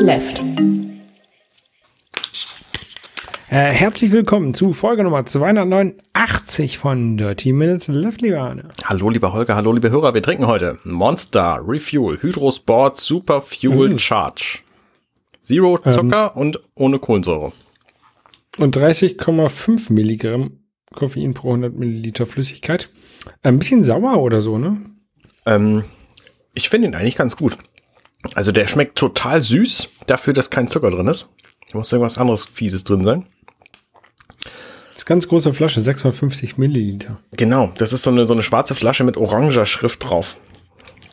Left. Äh, herzlich willkommen zu Folge Nummer 289 von Dirty Minutes Left, lieber Arne. Hallo, lieber Holger, hallo, liebe Hörer. Wir trinken heute Monster Refuel Hydrosport Super Fuel Mhm. Charge. Zero Zucker und ohne Kohlensäure. Und 30,5 Milligramm Koffein pro 100 Milliliter Flüssigkeit. Ein bisschen sauer oder so, ne? Ähm, ich finde ihn eigentlich ganz gut. Also der schmeckt total süß, dafür, dass kein Zucker drin ist. Da muss irgendwas anderes Fieses drin sein. Das ist ganz große Flasche, 650 Milliliter. Genau, das ist so eine, so eine schwarze Flasche mit oranger Schrift drauf.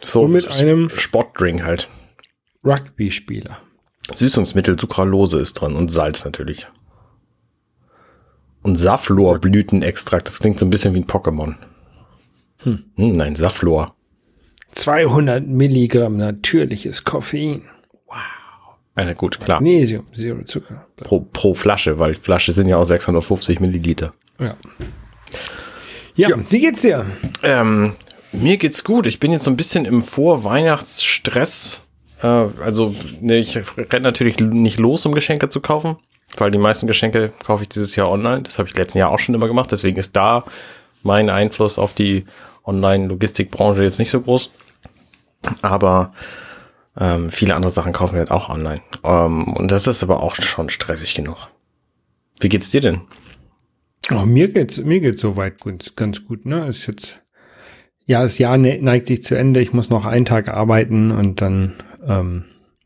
So Und mit einem- Sportdrink halt. Rugby-Spieler. Süßungsmittel, Sucralose ist drin und Salz natürlich. Und Safflor-Blütenextrakt, das klingt so ein bisschen wie ein Pokémon. Hm, nein, Safflor. 200 Milligramm natürliches Koffein. Eine gut, klar. Magnesium, Zero Zucker. Pro, pro Flasche, weil Flasche sind ja auch 650 Milliliter. Ja. Ja, wie geht's dir? Ähm, mir geht's gut. Ich bin jetzt so ein bisschen im Vorweihnachtsstress. Äh, also, ne, ich renne natürlich nicht los, um Geschenke zu kaufen, weil die meisten Geschenke kaufe ich dieses Jahr online. Das habe ich letzten Jahr auch schon immer gemacht. Deswegen ist da mein Einfluss auf die Online-Logistikbranche jetzt nicht so groß. Aber ähm, viele andere Sachen kaufen wir halt auch online. Ähm, und das ist aber auch schon stressig genug. Wie geht's dir denn? Oh, mir geht's, mir geht's soweit gut, ganz gut, ne? Ist jetzt, ja, das Jahr ne- neigt sich zu Ende. Ich muss noch einen Tag arbeiten und dann, ähm,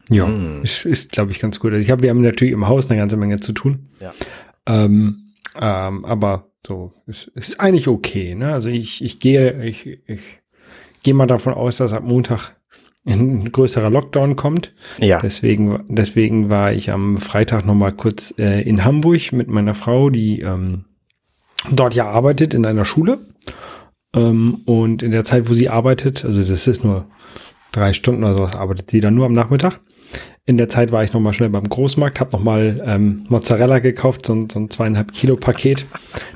ja, Hm. ist, ist glaube ich, ganz gut. Also ich habe, wir haben natürlich im Haus eine ganze Menge zu tun. Ja. Ähm, ähm, aber so, ist, ist eigentlich okay, ne? Also ich, ich gehe, ich, ich gehe mal davon aus, dass ab Montag ein größerer Lockdown kommt. Ja. Deswegen, deswegen war ich am Freitag noch mal kurz äh, in Hamburg mit meiner Frau, die ähm, dort ja arbeitet in einer Schule. Ähm, und in der Zeit, wo sie arbeitet, also das ist nur drei Stunden oder sowas, arbeitet sie dann nur am Nachmittag. In der Zeit war ich noch mal schnell beim Großmarkt, habe noch mal ähm, Mozzarella gekauft, so, ein- so ein zweieinhalb Kilo Paket,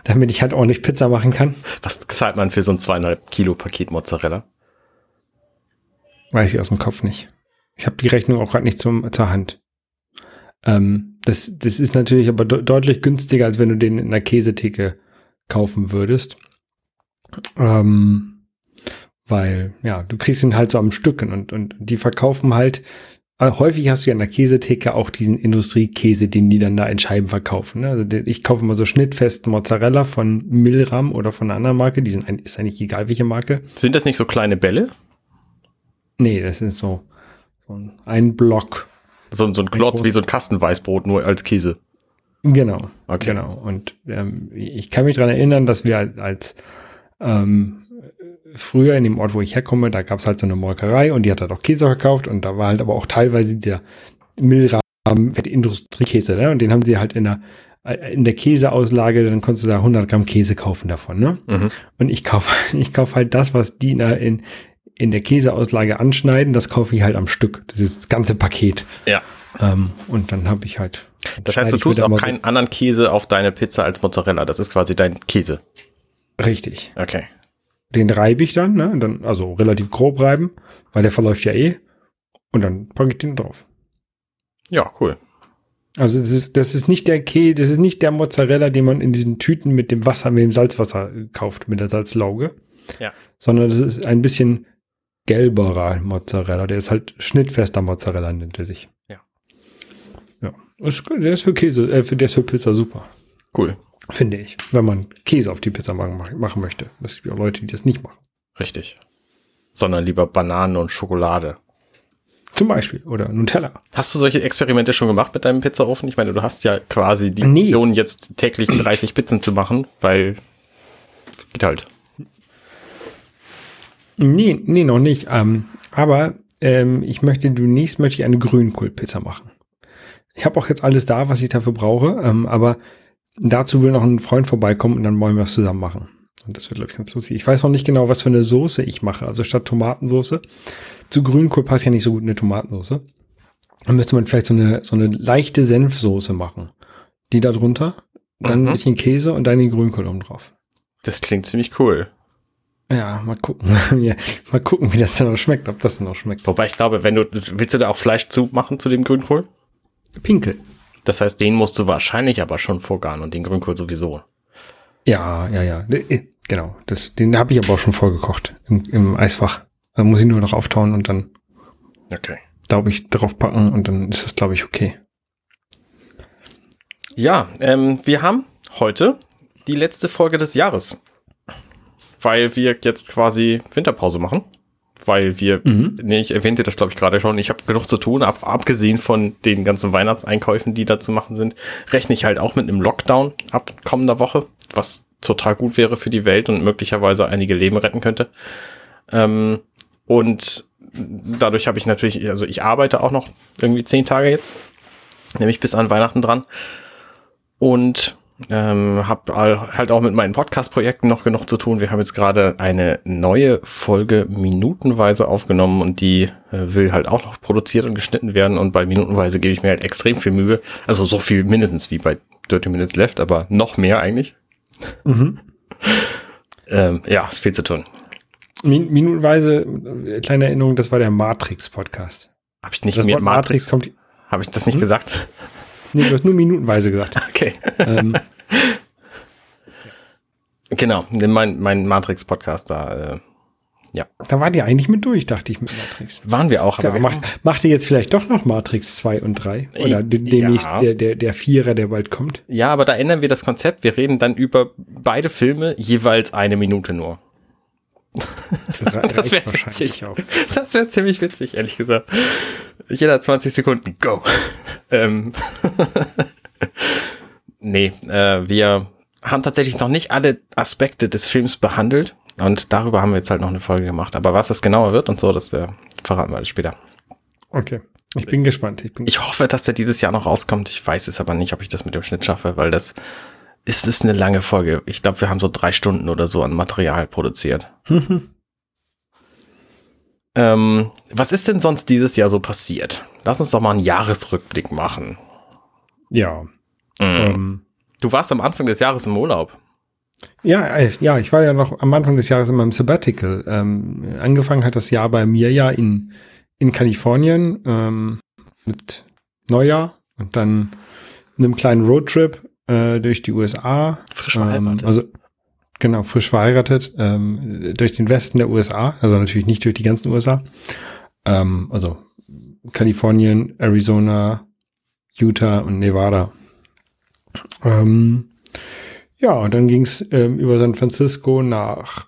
damit ich halt ordentlich Pizza machen kann. Was zahlt man für so ein zweieinhalb Kilo Paket Mozzarella? Weiß ich aus dem Kopf nicht. Ich habe die Rechnung auch gerade nicht zum, zur Hand. Ähm, das, das ist natürlich aber de deutlich günstiger, als wenn du den in der Käsetheke kaufen würdest. Ähm, weil, ja, du kriegst ihn halt so am Stücken und, und die verkaufen halt, äh, häufig hast du ja in der Käsetheke auch diesen Industriekäse, den die dann da in Scheiben verkaufen. Ne? Also ich kaufe mal so schnittfesten Mozzarella von Milram oder von einer anderen Marke, die sind ist eigentlich egal welche Marke. Sind das nicht so kleine Bälle? Nee, das ist so, so ein- ein Block. So, so ein Klotz wie so ein Kastenweißbrot, nur als Käse. Genau. Okay. Genau. Und ähm, ich kann mich dran erinnern, dass wir als, als ähm, früher in dem Ort, wo ich herkomme, da gab es halt so eine Molkerei und die hat halt auch Käse verkauft und da war halt aber auch teilweise der Milrahmen, der Industriekäse, ne? Und den haben sie halt in der äh, in der Käseauslage, dann konntest du da 100 Gramm Käse kaufen davon, ne? Mhm. Und ich kaufe ich kauf halt das, was die in, in der Käseauslage anschneiden, das kaufe ich halt am Stück. Das ist das ganze Paket. Ja. Ähm, und dann habe ich halt. Das heißt, du tust auch mal so- keinen anderen Käse auf deine Pizza als Mozzarella. Das ist quasi dein Käse. Richtig. Okay. Den reibe ich dann, ne? Dann, also relativ grob reiben, weil der verläuft ja eh. Und dann packe ich den drauf. Ja, cool. Also das ist, das ist nicht der Käse, das ist nicht der Mozzarella, den man in diesen Tüten mit dem Wasser, mit dem Salzwasser kauft, mit der Salzlauge. Ja. Sondern das ist ein bisschen gelberer Mozzarella. Der ist halt schnittfester Mozzarella, nennt er sich. Ja. Ja. Der ist für Käse, äh, der ist für Pizza super. Cool. Finde ich. Wenn man Käse auf die Pizza machen, machen möchte. Es gibt ja Leute, die das nicht machen. Richtig. Sondern lieber Bananen und Schokolade. Zum Beispiel. Oder Nutella. Hast du solche Experimente schon gemacht mit deinem Pizzaofen? Ich meine, du hast ja quasi die Nee. Jetzt täglich 30 Pizzen zu machen, weil geht halt. Nee, nee, noch nicht. Ähm, aber ähm, ich möchte demnächst möchte ich eine Grünkohlpizza machen. Ich habe auch jetzt alles da, was ich dafür brauche, ähm, aber dazu will noch ein Freund vorbeikommen und dann wollen wir es zusammen machen. Und das wird, glaube ich, ganz lustig. Ich weiß noch nicht genau, was für eine Soße ich mache. Also statt Tomatensoße. Zu Grünkohl passt ja nicht so gut eine Tomatensoße. Dann müsste man vielleicht so eine, so eine leichte Senfsoße machen. Die da drunter, dann Mhm. ein bisschen Käse und dann den Grünkohl oben drauf. Das klingt ziemlich cool. Ja, mal gucken. mal gucken, wie das dann noch schmeckt, ob das dann noch schmeckt. Wobei ich glaube, wenn du, willst du da auch Fleisch zu machen zu dem Grünkohl? Pinkel. Das heißt, den musst du wahrscheinlich aber schon vorgaren und den Grünkohl sowieso. Ja, ja, ja. Äh, genau. Das, den habe ich aber auch schon vorgekocht im, im Eisfach. Da muss ich nur noch auftauen und dann, Okay. glaube ich, drauf packen und dann ist das, glaube ich, okay. Ja, ähm, wir haben heute die letzte Folge des Jahres. Weil wir jetzt quasi Winterpause machen. Weil wir, Mhm. nee, ich erwähnte das glaube ich gerade schon, ich habe genug zu tun, ab, abgesehen von den ganzen Weihnachtseinkäufen, die da zu machen sind, rechne ich halt auch mit einem Lockdown ab kommender Woche, was total gut wäre für die Welt und möglicherweise einige Leben retten könnte. Ähm, und dadurch habe ich natürlich, also ich arbeite auch noch irgendwie zehn Tage jetzt, nämlich bis an Weihnachten dran und ähm, habe halt auch mit meinen Podcast-Projekten noch genug zu tun. Wir haben jetzt gerade eine neue Folge minutenweise aufgenommen und die äh, will halt auch noch produziert und geschnitten werden und bei minutenweise gebe ich mir halt extrem viel Mühe. Also so viel mindestens wie bei 30 Minutes Left, aber noch mehr eigentlich. Mhm. Ähm, ja, ist viel zu tun. Min minutenweise, äh, kleine Erinnerung, das war der Matrix-Podcast. Habe ich nicht Das Wort Matrix, kommt. habe ich das nicht Hm? gesagt? Nee, du hast nur minutenweise gesagt. Okay. ähm, genau, mein, mein Matrix-Podcast da. Äh, da war die eigentlich mit durch, dachte ich, mit Matrix. waren wir auch, Ja, aber wir macht, macht ihr jetzt vielleicht doch noch Matrix 2 und 3? Oder de- demnächst Ja. der, der, der Vierer, der bald kommt? Ja, aber da ändern wir das Konzept. Wir reden dann über beide Filme jeweils eine Minute nur. Das, wäre witzig. auch. Das wäre ziemlich witzig, ehrlich gesagt. Jeder 20 Sekunden, go. ähm. nee, äh, wir haben tatsächlich noch nicht alle Aspekte des Films behandelt. Und darüber haben wir jetzt halt noch eine Folge gemacht. Aber was das genauer wird und so, das äh, verraten wir später. Okay. Ich bin gespannt. Ich bin Ich hoffe, dass der dieses Jahr noch rauskommt. Ich weiß es aber nicht, ob ich das mit dem Schnitt schaffe, weil das ist, ist eine lange Folge. Ich glaube, wir haben so drei Stunden oder so an Material produziert. Ähm, was ist denn sonst dieses Jahr so passiert? Lass uns doch mal einen Jahresrückblick machen. ja. Mhm. Ähm, Du warst am Anfang des Jahres im Urlaub. ja, äh, ja, ich war ja noch am Anfang des Jahres in meinem Sabbatical. Ähm, angefangen hat das Jahr bei mir ja in, in Kalifornien ähm, mit Neujahr und dann einem kleinen Roadtrip äh, durch die USA. Frisch Ähm, verheiratet. also genau, frisch verheiratet ähm, durch den Westen der USA, also natürlich nicht durch die ganzen USA. Ähm, also Kalifornien, Arizona, Utah und Nevada. Ähm, ja, und dann ging es ähm, über San Francisco nach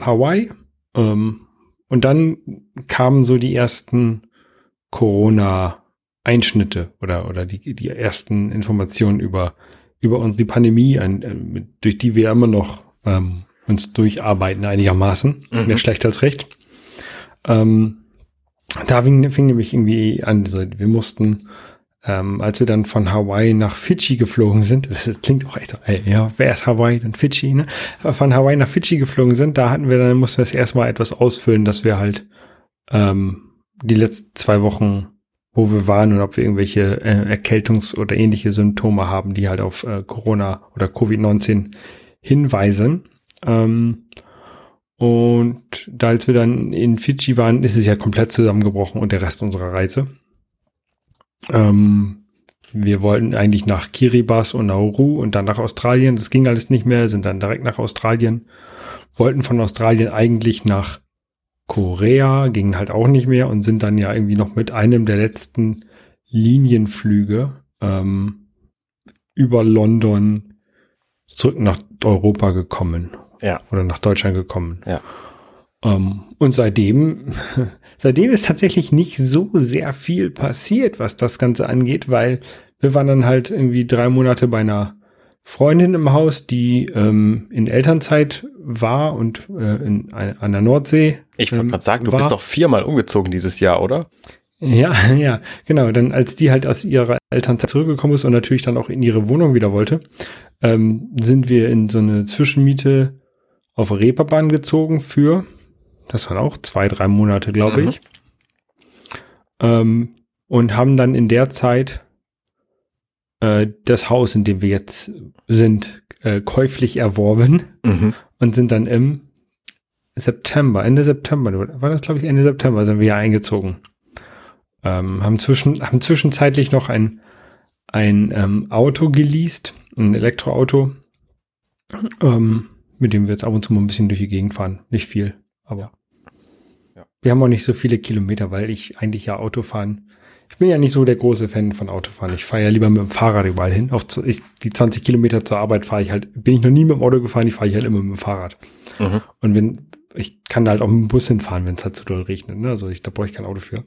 Hawaii. Ähm, und dann kamen so die ersten Corona-Einschnitte oder, oder die, die ersten Informationen über, über uns, die Pandemie, ein, durch die wir immer noch ähm, uns durcharbeiten einigermaßen. Mhm. Mehr schlecht als recht. Ähm, da fing, fing nämlich irgendwie an, also wir mussten, ähm, als wir dann von Hawaii nach Fidschi geflogen sind, das, das klingt auch echt so, ey, ja, wer ist Hawaii, dann Fidschi, ne? Von Hawaii nach Fidschi geflogen sind, da hatten wir dann, mussten wir das erstmal etwas ausfüllen, dass wir halt ähm, die letzten zwei Wochen, wo wir waren und ob wir irgendwelche äh, Erkältungs- oder ähnliche Symptome haben, die halt auf äh, Corona oder Covid-19 hinweisen. Ähm, und da als wir dann in Fidschi waren, ist es ja komplett zusammengebrochen und der Rest unserer Reise. Ähm, wir wollten eigentlich nach Kiribati und Nauru und dann nach Australien. Das ging alles nicht mehr, sind dann direkt nach Australien. Wollten von Australien eigentlich nach Korea, gingen halt auch nicht mehr und sind dann ja irgendwie noch mit einem der letzten Linienflüge ähm, über London zurück nach Europa gekommen. Ja. Oder nach Deutschland gekommen. Ja. Ähm, und seitdem, seitdem ist tatsächlich nicht so sehr viel passiert, was das Ganze angeht, weil wir waren dann halt irgendwie drei Monate bei einer Freundin im Haus, die ähm, in Elternzeit war und äh, in, an der Nordsee. Ich wollte ähm, gerade sagen, du war. bist doch viermal umgezogen dieses Jahr, oder? Ja, ja, genau. Dann, als die halt aus ihrer Elternzeit zurückgekommen ist und natürlich dann auch in ihre Wohnung wieder wollte, ähm, sind wir in so eine Zwischenmiete auf Reeperbahn gezogen für, das waren auch zwei, drei Monate, glaube Mhm. ich. Ähm, und haben dann in der Zeit äh, das Haus, in dem wir jetzt sind, äh, käuflich erworben Mhm. und sind dann im September, Ende September, war das glaube ich Ende September, sind wir ja eingezogen. Ähm, haben, zwischen, haben zwischenzeitlich noch ein, ein ähm, Auto geleast, ein Elektroauto, ähm, mit dem wir jetzt ab und zu mal ein bisschen durch die Gegend fahren. Nicht viel, aber Ja. Ja. wir haben auch nicht so viele Kilometer, weil ich eigentlich ja Auto fahren. Ich bin ja nicht so der große Fan von Autofahren. Ich fahre ja lieber mit dem Fahrrad überall hin. Auf ich, die 20 Kilometer zur Arbeit fahre ich halt, bin ich noch nie mit dem Auto gefahren, ich fahre ich halt immer mit dem Fahrrad. Mhm. Und wenn, ich kann da halt auch mit dem Bus hinfahren, wenn es halt zu doll regnet. Ne? Also ich, da brauche ich kein Auto für.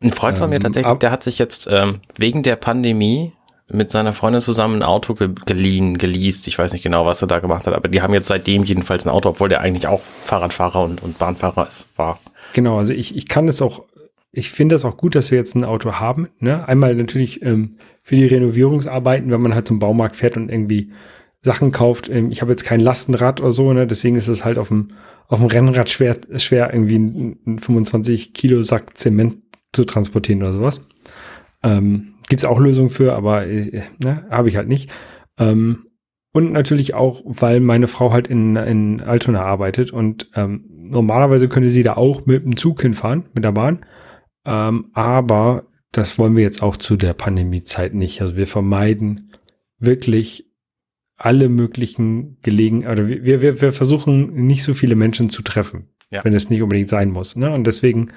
Ein Freund von mir Ähm, tatsächlich, der hat sich jetzt ähm, wegen der Pandemie mit seiner Freundin zusammen ein Auto ge geliehen, geleast. Ich weiß nicht genau, was er da gemacht hat, aber die haben jetzt seitdem jedenfalls ein Auto, obwohl der eigentlich auch Fahrradfahrer und, und Bahnfahrer ist, war. Genau, also ich, ich kann es auch, ich finde es auch gut, dass wir jetzt ein Auto haben. Ne? Einmal natürlich ähm, für die Renovierungsarbeiten, wenn man halt zum Baumarkt fährt und irgendwie Sachen kauft. Ähm, ich habe jetzt kein Lastenrad oder so, ne? deswegen ist es halt auf dem, auf dem Rennrad schwer, schwer irgendwie einen, einen 25 Kilo Sack Zement zu transportieren oder sowas. Ähm, Gibt es auch Lösungen für, aber äh, ne? habe ich halt nicht. Ähm, und natürlich auch, weil meine Frau halt in, in Altona arbeitet und ähm, normalerweise könnte sie da auch mit dem Zug hinfahren, mit der Bahn. Ähm, aber das wollen wir jetzt auch zu der Pandemiezeit nicht. Also wir vermeiden wirklich alle möglichen Gelegenheiten, oder wir, wir, wir versuchen nicht so viele Menschen zu treffen, Ja. wenn es nicht unbedingt sein muss. Ne? Und deswegen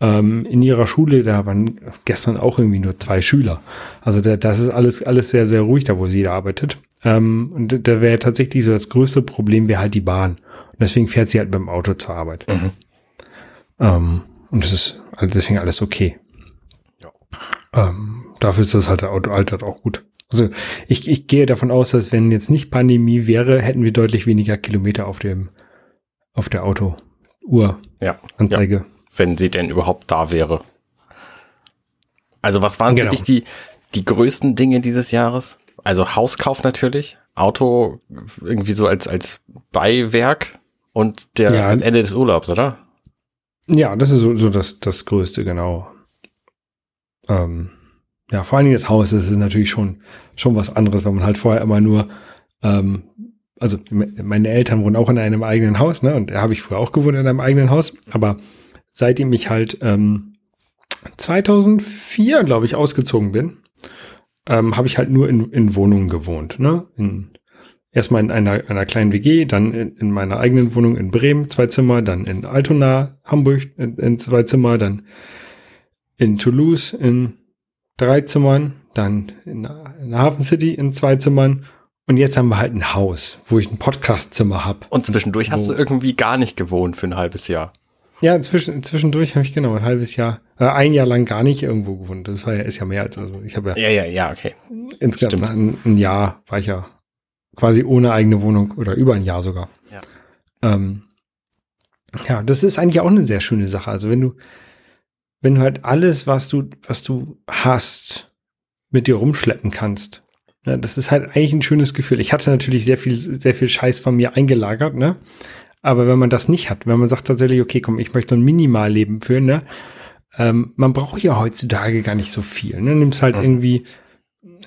ähm, in ihrer Schule, da waren gestern auch irgendwie nur zwei Schüler. Also da, das ist alles, alles sehr, sehr ruhig, da wo sie da arbeitet. Ähm, und da wäre tatsächlich so das größte Problem, wäre halt die Bahn. Und deswegen fährt sie halt mit dem Auto zur Arbeit. Mhm. Ähm, und das ist also deswegen alles okay. Ja. Ähm, dafür ist das halt der Auto altert auch gut. Also ich, ich gehe davon aus, dass wenn jetzt nicht Pandemie wäre, hätten wir deutlich weniger Kilometer auf dem auf der Autouhr Ja. Anzeige. wenn sie denn überhaupt da wäre. Also was waren Genau. wirklich die, die größten Dinge dieses Jahres? Also Hauskauf natürlich, Auto irgendwie so als, als Beiwerk und der, Ja. das Ende des Urlaubs, oder? Ja, das ist so, so das, das Größte, genau. Ähm, ja, vor allen Dingen das Haus, das ist natürlich schon, schon was anderes, wenn man halt vorher immer nur, ähm, also me- meine Eltern wohnen auch in einem eigenen Haus, ne? Und da habe ich früher auch gewohnt in einem eigenen Haus, aber seitdem ich halt ähm, 2004, glaube ich, ausgezogen bin, ähm, habe ich halt nur in, in Wohnungen gewohnt, ne? In, erstmal in einer, einer kleinen WG, dann in, in meiner eigenen Wohnung in Bremen, zwei Zimmer, dann in Altona, Hamburg in, in zwei Zimmer, dann in Toulouse in drei Zimmern, dann in, in Hafen City in zwei Zimmern und jetzt haben wir halt ein Haus, wo ich ein Podcastzimmer habe. Und zwischendurch hast du irgendwie gar nicht gewohnt für ein halbes Jahr. Ja, zwischen, zwischendurch habe ich genau ein halbes Jahr, äh, ein Jahr lang gar nicht irgendwo gewohnt. Das war ja, ist ja mehr als, also ich habe ja Ja, ja, ja, okay. insgesamt ein, ein Jahr war ich ja quasi ohne eigene Wohnung oder über ein Jahr sogar. Ja. Ähm, ja, das ist eigentlich auch eine sehr schöne Sache. Also wenn du, wenn du halt alles, was du, was du hast, mit dir rumschleppen kannst, ne, das ist halt eigentlich ein schönes Gefühl. Ich hatte natürlich sehr viel, sehr viel Scheiß von mir eingelagert, ne? Aber wenn man das nicht hat, wenn man sagt tatsächlich, okay, komm, ich möchte so ein Minimalleben führen, ne? Ähm, man braucht ja heutzutage gar nicht so viel. Ne? Nimmst halt Mhm. irgendwie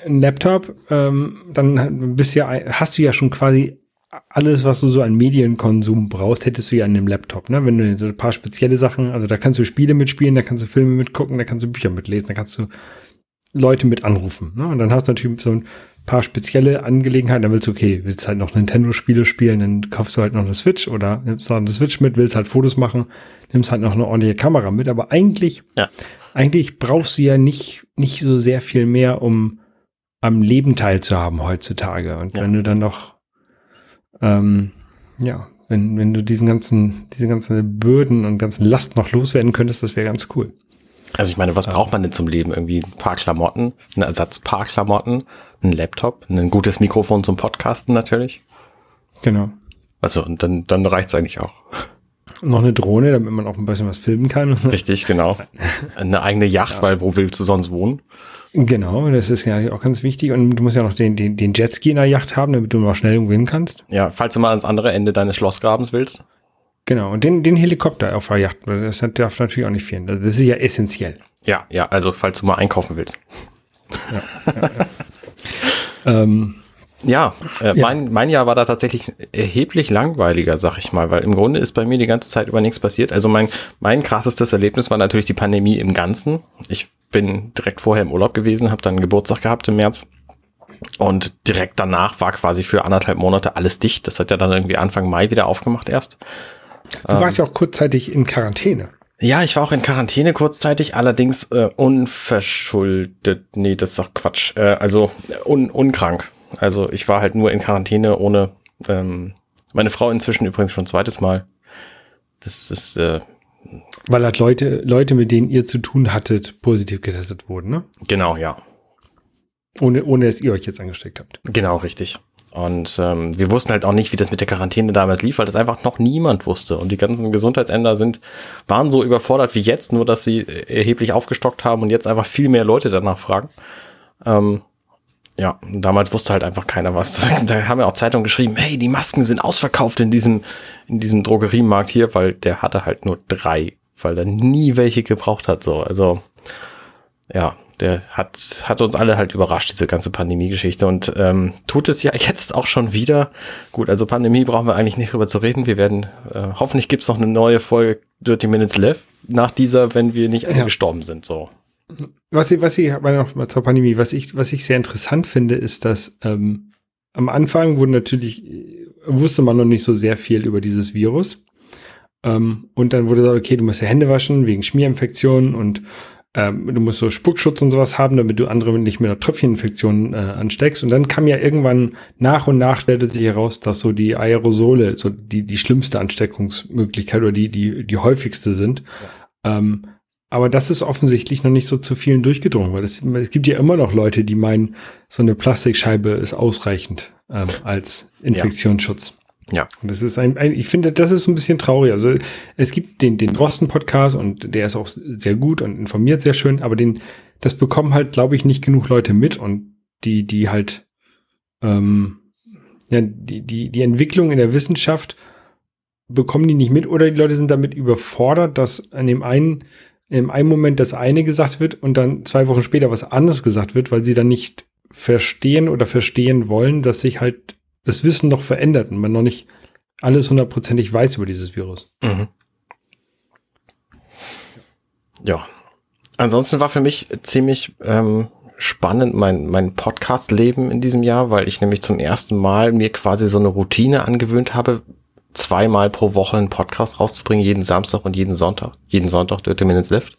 einen Laptop, ähm, dann bist ja, hast du ja schon quasi alles, was du so an Medienkonsum brauchst, hättest du ja an dem Laptop. Ne? Wenn du so ein paar spezielle Sachen, also da kannst du Spiele mitspielen, da kannst du Filme mitgucken, da kannst du Bücher mitlesen, da kannst du Leute mit anrufen. Ne? Und dann hast du natürlich so ein paar spezielle Angelegenheiten. Dann willst du, okay, willst halt noch Nintendo-Spiele spielen, dann kaufst du halt noch eine Switch oder nimmst noch eine Switch mit, willst halt Fotos machen, nimmst halt noch eine ordentliche Kamera mit. Aber eigentlich, Ja. eigentlich brauchst du ja nicht, nicht so sehr viel mehr, um am Leben teilzuhaben heutzutage. Und Ja. wenn du dann noch, ähm, ja, wenn, wenn du diesen ganzen, diese ganzen Bürden und ganzen Last noch loswerden könntest, das wäre ganz cool. Also ich meine, was braucht man denn zum Leben? Irgendwie ein paar Klamotten, ein Ersatzpaar Klamotten, ein Laptop, ein gutes Mikrofon zum Podcasten natürlich. Genau. Also und dann, dann reicht's eigentlich auch. Noch eine Drohne, damit man auch ein bisschen was filmen kann. Richtig, genau. Eine eigene Yacht, weil wo willst du sonst wohnen? Genau, das ist ja auch ganz wichtig. Und du musst ja noch den, den, den Jetski in der Yacht haben, damit du noch schnell hin kannst. Ja, falls du mal ans andere Ende deines Schlossgrabens willst. Genau, und den, den Helikopter auf der Yacht, das darf natürlich auch nicht fehlen. Das ist ja essentiell. Ja, ja, also falls du mal einkaufen willst. Ähm, Ja, äh, ja, Mein, mein Jahr war da tatsächlich erheblich langweiliger, sag ich mal, weil im Grunde ist bei mir die ganze Zeit über nichts passiert. Also mein, mein krassestes Erlebnis war natürlich die Pandemie im Ganzen. Ich bin direkt vorher im Urlaub gewesen, habe dann Geburtstag gehabt im März und direkt danach war quasi für anderthalb Monate alles dicht. Das hat ja dann irgendwie Anfang Mai wieder aufgemacht erst. Du warst ähm, ja auch kurzzeitig in Quarantäne. Ja, ich war auch in Quarantäne kurzzeitig, allerdings äh, unverschuldet. Nee, das ist doch Quatsch. Äh, also un unkrank. Also ich war halt nur in Quarantäne ohne ähm, meine Frau inzwischen übrigens schon zweites Mal. Das ist äh, weil halt Leute, Leute, mit denen ihr zu tun hattet, positiv getestet wurden, ne? Genau, ja. Ohne, ohne dass ihr euch jetzt angesteckt habt. Genau, richtig. Und ähm, wir wussten halt auch nicht, wie das mit der Quarantäne damals lief, weil das einfach noch niemand wusste. Und die ganzen Gesundheitsämter sind, waren so überfordert wie jetzt, nur dass sie erheblich aufgestockt haben und jetzt einfach viel mehr Leute danach fragen. Ähm, ja, damals wusste halt einfach keiner was. Da haben ja auch Zeitungen geschrieben, hey, die Masken sind ausverkauft in diesem, in diesem Drogeriemarkt hier, weil der hatte halt nur drei, weil er nie welche gebraucht hat, so. Also, ja, der hat, hat uns alle halt überrascht, diese ganze Pandemie-Geschichte und ähm, tut es ja jetzt auch schon wieder. Gut, also Pandemie brauchen wir eigentlich nicht drüber zu reden. Wir werden, äh, hoffentlich gibt's noch eine neue Folge Dirty Minutes Left nach dieser, wenn wir nicht alle ja. gestorben sind, so was ich, was ich, noch mal zur Pandemie, was ich, was ich sehr interessant finde, ist, dass ähm, am Anfang wurde natürlich, wusste man noch nicht so sehr viel über dieses Virus. Ähm, und dann wurde gesagt, okay, du musst ja Hände waschen wegen Schmierinfektionen und ähm, du musst so Spuckschutz und sowas haben, damit du andere nicht mit einer Tröpfcheninfektion äh, ansteckst. Und dann kam ja irgendwann nach und nach stellte sich heraus, dass so die Aerosole so die, die schlimmste Ansteckungsmöglichkeit oder die, die, die häufigste sind. Ja. Ähm, aber das ist offensichtlich noch nicht so zu vielen durchgedrungen, weil es, es gibt ja immer noch Leute, die meinen, so eine Plastikscheibe ist ausreichend ähm, als Infektionsschutz. Ja. ja. Und das ist ein, ein, ich finde, das ist ein bisschen traurig. Also es gibt den, den Rosten-Podcast und der ist auch sehr gut und informiert sehr schön, aber den, das bekommen halt, glaube ich, nicht genug Leute mit und die, die halt, ähm, ja, die, die, die Entwicklung in der Wissenschaft bekommen die nicht mit oder die Leute sind damit überfordert, dass an dem einen in einem Moment das eine gesagt wird und dann zwei Wochen später was anderes gesagt wird, weil sie dann nicht verstehen oder verstehen wollen, dass sich halt das Wissen noch verändert und man noch nicht alles hundertprozentig weiß über dieses Virus. Mhm. Ja. Ansonsten war für mich ziemlich ähm, spannend mein, mein Podcast-Leben in diesem Jahr, weil ich nämlich zum ersten Mal mir quasi so eine Routine angewöhnt habe, zweimal pro Woche einen Podcast rauszubringen, jeden Samstag und jeden Sonntag. Jeden Sonntag Dirty Minutes Lift.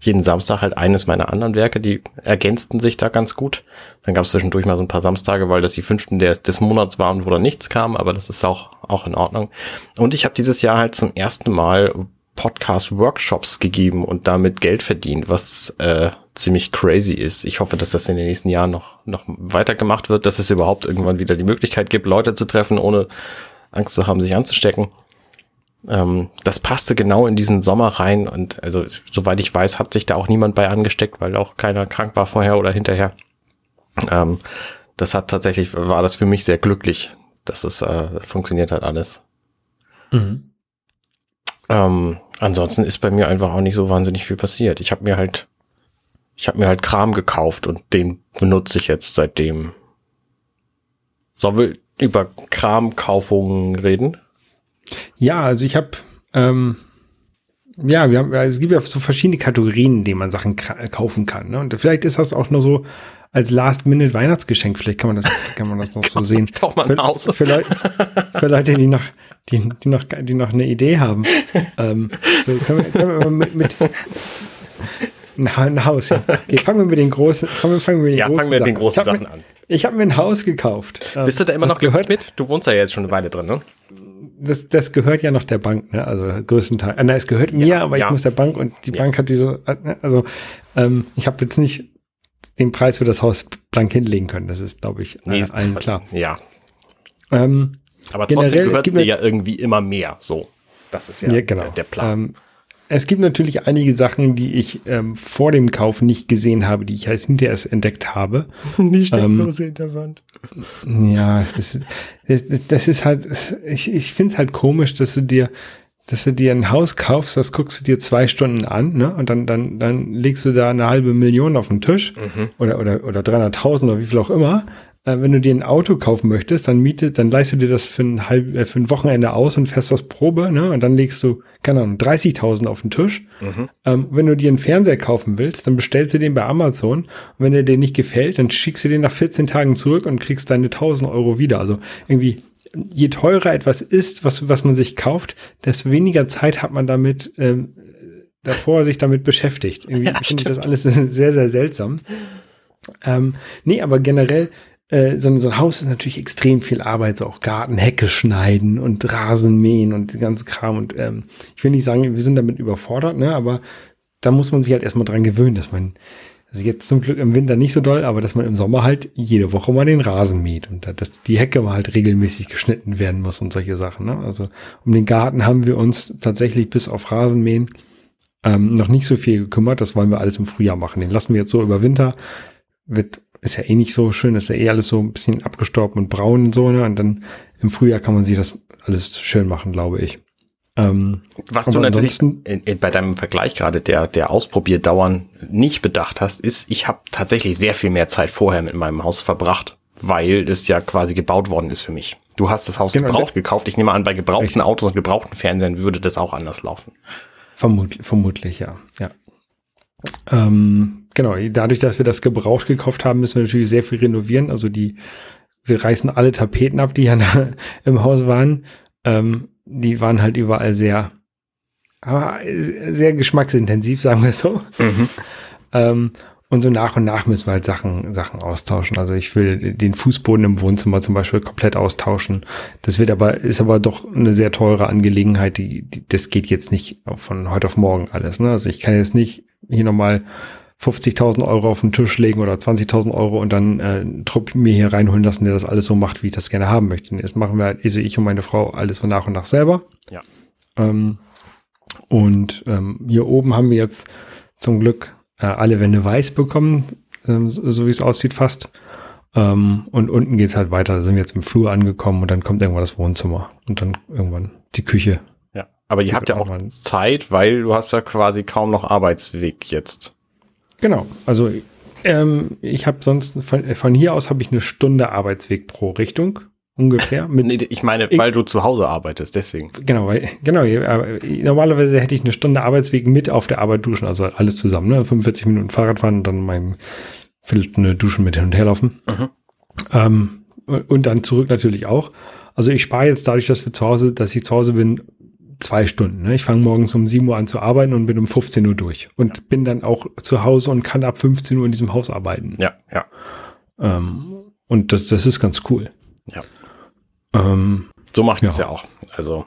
Jeden Samstag halt eines meiner anderen Werke, die ergänzten sich da ganz gut. Dann gab es zwischendurch mal so ein paar Samstage, weil das die fünften des, des Monats waren, wo da nichts kam, aber das ist auch, auch in Ordnung. Und ich habe dieses Jahr halt zum ersten Mal Podcast-Workshops gegeben und damit Geld verdient, was äh, ziemlich crazy ist. Ich hoffe, dass das in den nächsten Jahren noch, noch weiter gemacht wird, dass es überhaupt irgendwann wieder die Möglichkeit gibt, Leute zu treffen, ohne Angst zu haben, sich anzustecken. Ähm, das passte genau in diesen Sommer rein und also soweit ich weiß, hat sich da auch niemand bei angesteckt, weil auch keiner krank war vorher oder hinterher. Ähm, das hat tatsächlich, war das für mich sehr glücklich, dass es äh, funktioniert hat alles. Mhm. Ähm, ansonsten ist bei mir einfach auch nicht so wahnsinnig viel passiert. Ich habe mir halt, ich habe mir halt Kram gekauft und den benutze ich jetzt seitdem. So, will, über Kramkaufungen reden? Ja, also ich habe ähm, ja, wir haben, es gibt ja so verschiedene Kategorien, in denen man Sachen kaufen kann. Ne? Und vielleicht ist das auch nur so als Last-Minute-Weihnachtsgeschenk. Vielleicht kann man das, kann man das noch so sehen. Doch mal für, für, für, Leute, für Leute, die noch, die, die noch, die noch eine Idee haben. ähm, so können wir, können wir mit, mit ein Haus, ja. Okay, fangen wir mit den großen, fangen wir, fangen wir mit den ja, großen fangen wir mit den großen Sachen mir, an. Ich habe mir ein Haus gekauft. Bist du da immer das noch gehört mit? Du wohnst ja jetzt schon eine Weile drin, ne? Das, das gehört ja noch der Bank, ne? Also größtenteils. Äh, nein, es gehört mir, ja, aber ja. ich muss der Bank und die ja. Bank hat diese, äh, ne? also ähm, ich habe jetzt nicht den Preis für das Haus blank hinlegen können. Das ist, glaube ich, nee, äh, allen klar. Ja. Ähm, aber trotzdem gehört es dir ja irgendwie immer mehr. So, das ist ja, genau. der, der Plan. Ähm, es gibt natürlich einige Sachen, die ich ähm, vor dem Kauf nicht gesehen habe, die ich halt hinterher erst entdeckt habe. Die Steckdose ähm, in der Wand. Ja, das, das, das ist halt, ich, ich finde es halt komisch, dass du dir, dass du dir ein Haus kaufst, das guckst du dir zwei Stunden an, ne? Und dann, dann, dann legst du da eine halbe Million auf den Tisch mhm. oder, oder, oder 300.000 oder wie viel auch immer. Äh, wenn du dir ein Auto kaufen möchtest, dann mietet, dann leistest du dir das für ein, halb, äh, für ein Wochenende aus und fährst das Probe, ne? Und dann legst du, keine Ahnung, 30.000 auf den Tisch. Mhm. Ähm, wenn du dir einen Fernseher kaufen willst, dann bestellst du den bei Amazon. Und wenn der dir nicht gefällt, dann schickst du den nach 14 Tagen zurück und kriegst deine 1000 Euro wieder. Also irgendwie, je teurer etwas ist, was, was man sich kauft, desto weniger Zeit hat man damit, ähm, davor sich damit beschäftigt. Irgendwie ja, finde ich das alles sehr, sehr seltsam. Ähm, nee, aber generell, äh, so, so, ein Haus ist natürlich extrem viel Arbeit, so auch Garten, Hecke schneiden und Rasen mähen und die ganze Kram. Und ähm, ich will nicht sagen, wir sind damit überfordert, ne, aber da muss man sich halt erstmal dran gewöhnen, dass man, also jetzt zum Glück im Winter nicht so doll, aber dass man im Sommer halt jede Woche mal den Rasen mäht und dass die Hecke mal halt regelmäßig geschnitten werden muss und solche Sachen. Ne? Also um den Garten haben wir uns tatsächlich bis auf Rasenmähen ähm, noch nicht so viel gekümmert. Das wollen wir alles im Frühjahr machen. Den lassen wir jetzt so über Winter. Wird, ist ja eh nicht so schön, ist ja eh alles so ein bisschen abgestorben und braun und so, ne? Und dann im Frühjahr kann man sich das alles schön machen, glaube ich. Ähm, Was du natürlich in, in, bei deinem Vergleich gerade der, der Ausprobierdauern nicht bedacht hast, ist, ich habe tatsächlich sehr viel mehr Zeit vorher mit meinem Haus verbracht, weil es ja quasi gebaut worden ist für mich. Du hast das Haus genau, gebraucht gekauft. Ich nehme an, bei gebrauchten Echt? Autos und gebrauchten Fernsehern würde das auch anders laufen. Vermut, vermutlich, ja. ja. Ähm, genau, dadurch, dass wir das gebraucht gekauft haben, müssen wir natürlich sehr viel renovieren. Also die, wir reißen alle Tapeten ab, die ja im Haus waren. Ähm, die waren halt überall sehr, aber sehr geschmacksintensiv, sagen wir so. Mhm. Ähm, und so nach und nach müssen wir halt Sachen, Sachen austauschen. Also ich will den Fußboden im Wohnzimmer zum Beispiel komplett austauschen. Das wird aber, ist aber doch eine sehr teure Angelegenheit. Die, die das geht jetzt nicht von heute auf morgen alles. Ne? Also ich kann jetzt nicht hier nochmal 50.000 Euro auf den Tisch legen oder 20.000 Euro und dann äh, einen Trupp mir hier reinholen lassen, der das alles so macht, wie ich das gerne haben möchte. Jetzt machen wir also ich und meine Frau alles so nach und nach selber. Ja. Ähm, und ähm, hier oben haben wir jetzt zum Glück äh, alle Wände weiß bekommen, ähm, so, so wie es aussieht fast. Ähm, und unten geht's halt weiter. Da sind wir jetzt im Flur angekommen und dann kommt irgendwann das Wohnzimmer und dann irgendwann die Küche. Ja, aber ihr habt ja auch Zeit, weil du hast ja quasi kaum noch Arbeitsweg jetzt. Genau, also ähm, ich habe sonst von, von hier aus habe ich eine Stunde Arbeitsweg pro Richtung ungefähr. Nee, ich meine, weil du zu Hause arbeitest, deswegen. Genau, weil, genau. Normalerweise hätte ich eine Stunde Arbeitsweg mit auf der Arbeit duschen, also alles zusammen, ne? 45 Minuten Fahrrad fahren und dann mein Viertelstunde Duschen mit hin und her laufen. Mhm. Ähm, und dann zurück natürlich auch. Also ich spare jetzt dadurch, dass wir zu Hause, dass ich zu Hause bin, zwei Stunden. Ne? Ich fange morgens um 7 Uhr an zu arbeiten und bin um 15 Uhr durch. Und ja. bin dann auch zu Hause und kann ab 15 Uhr in diesem Haus arbeiten. Ja, ja. Ähm, und das, das ist ganz cool. Ja. Ähm, so mache ich ja. ja auch. Also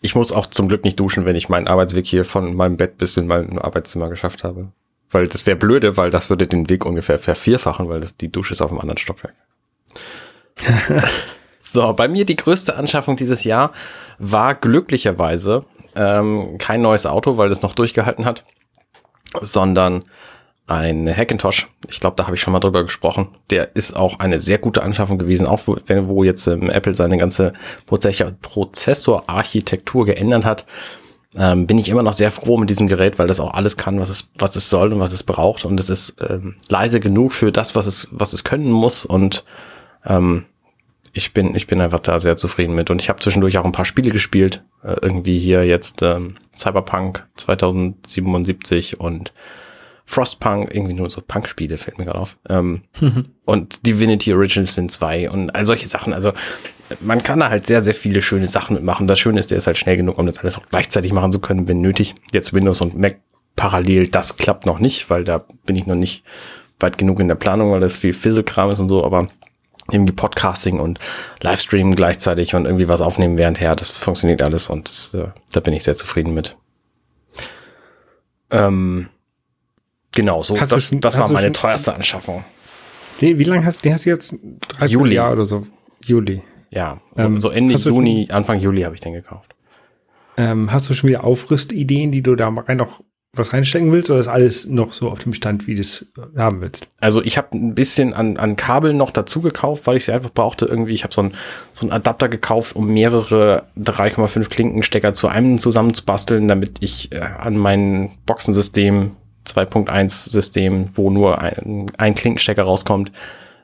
ich muss auch zum Glück nicht duschen, wenn ich meinen Arbeitsweg hier von meinem Bett bis in mein Arbeitszimmer geschafft habe. Weil das wäre blöde, weil das würde den Weg ungefähr vervierfachen, weil das, die Dusche ist auf einem anderen Stockwerk. so, bei mir die größte Anschaffung dieses Jahr war glücklicherweise ähm, kein neues Auto, weil das noch durchgehalten hat, sondern ein Hackintosh. Ich glaube, da habe ich schon mal drüber gesprochen. Der ist auch eine sehr gute Anschaffung gewesen, auch wo, wo jetzt ähm, Apple seine ganze Prozessorarchitektur geändert hat. Ähm, bin ich immer noch sehr froh mit diesem Gerät, weil das auch alles kann, was es, was es soll und was es braucht. Und es ist ähm, leise genug für das, was es, was es können muss. Und ähm, ich bin, ich bin einfach da sehr zufrieden mit. Und ich habe zwischendurch auch ein paar Spiele gespielt. Äh, irgendwie hier jetzt ähm, Cyberpunk 2077 und Frostpunk, irgendwie nur so Punk-Spiele, fällt mir gerade auf. Ähm, mhm. Und Divinity Originals sind zwei und all solche Sachen. Also man kann da halt sehr, sehr viele schöne Sachen mitmachen. Das Schöne ist, der ist halt schnell genug, um das alles auch gleichzeitig machen zu können, wenn nötig. Jetzt Windows und Mac parallel, das klappt noch nicht, weil da bin ich noch nicht weit genug in der Planung, weil das viel Fizzle-Kram ist und so, aber irgendwie Podcasting und Livestreamen gleichzeitig und irgendwie was aufnehmen währendher, das funktioniert alles und das, äh, da bin ich sehr zufrieden mit. Ähm, Genau, so, hast das, das war meine teuerste Anschaffung. Wie, wie lange hast, du hast du jetzt? Drei Juli. Jahr oder so? Juli. Ja, so, ähm, so Ende Juni, schon, Anfang Juli habe ich den gekauft. Ähm, hast du schon wieder Aufrüstideen, die du da rein noch was reinstecken willst oder ist alles noch so auf dem Stand, wie du es haben willst? Also ich habe ein bisschen an, an Kabeln noch dazu gekauft, weil ich sie einfach brauchte. Irgendwie, ich habe so einen so einen Adapter gekauft, um mehrere 3,5 Klinkenstecker zu einem zusammenzubasteln, damit ich äh, an mein Boxensystem 2.1 System, wo nur ein, ein Klinkenstecker rauskommt,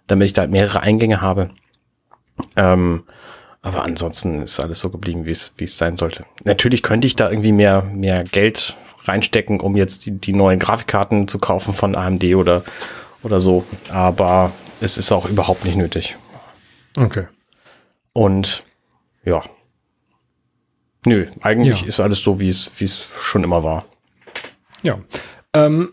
damit ich da halt mehrere Eingänge habe. Ähm, aber ansonsten ist alles so geblieben, wie es, wie es sein sollte. Natürlich könnte ich da irgendwie mehr, mehr Geld reinstecken, um jetzt die, die neuen Grafikkarten zu kaufen von AMD oder, oder so. Aber es ist auch überhaupt nicht nötig. Okay. Und ja. Nö, eigentlich Ja. ist alles so, wie es, wie es schon immer war. Ja. Ähm,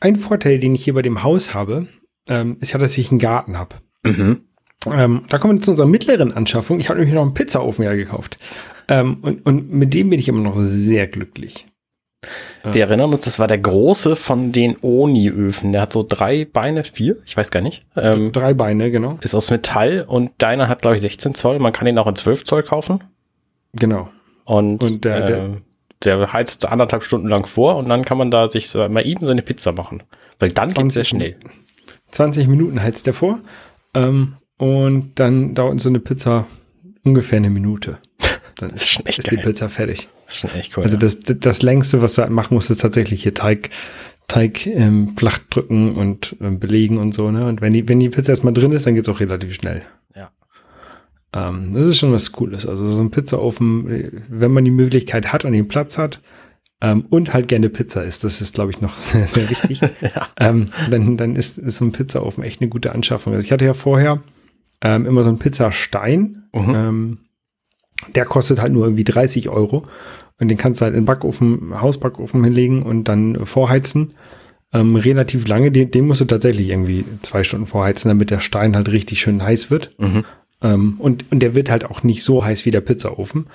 ein Vorteil, den ich hier bei dem Haus habe, ähm, ist ja, dass ich einen Garten habe. Mhm. Ähm, da kommen wir zu unserer mittleren Anschaffung. Ich habe nämlich noch einen Pizzaofen ja gekauft. Ähm, und, und mit dem bin ich immer noch sehr glücklich. Wir erinnern uns, das war der große von den Oni-Öfen. Der hat so drei Beine, vier, ich weiß gar nicht. Ähm, Drei Beine, genau. ist aus Metall und deiner hat, glaube ich, 16 Zoll. Man kann ihn auch in 12 Zoll kaufen. Genau. Und, Und der- der- äh, der heizt anderthalb Stunden lang vor und dann kann man da sich so mal eben seine Pizza machen. Weil dann geht's sehr 20 schnell. 20 Minuten heizt der vor. Ähm, und dann dauert so eine Pizza ungefähr eine Minute. Dann ist schon echt ist die. Pizza fertig. Das ist schon echt cool. Also ja. das, das längste, was du machen musst, ist tatsächlich hier Teig, Teig ähm, flach drücken und ähm, belegen und so. Ne? Und wenn die, wenn die Pizza erstmal drin ist, dann geht's auch relativ schnell. Ja. Ähm, das ist schon was Cooles. Also so ein Pizzaofen, äh, wenn man die Möglichkeit hat und den Platz hat ähm, und halt gerne Pizza isst, das ist, glaube ich, noch sehr, sehr wichtig. Ja. ähm, dann, dann ist, ist so ein Pizzaofen echt eine gute Anschaffung. Also ich hatte ja vorher ähm, immer so einen Pizzastein. Mhm. Der kostet halt nur irgendwie 30 Euro. Und den kannst du halt in den Backofen, Hausbackofen hinlegen und dann vorheizen. Ähm, relativ lange, den, den musst du tatsächlich irgendwie zwei Stunden vorheizen, damit der Stein halt richtig schön heiß wird. Mhm. Ähm, und, und der wird halt auch nicht so heiß wie der Pizzaofen.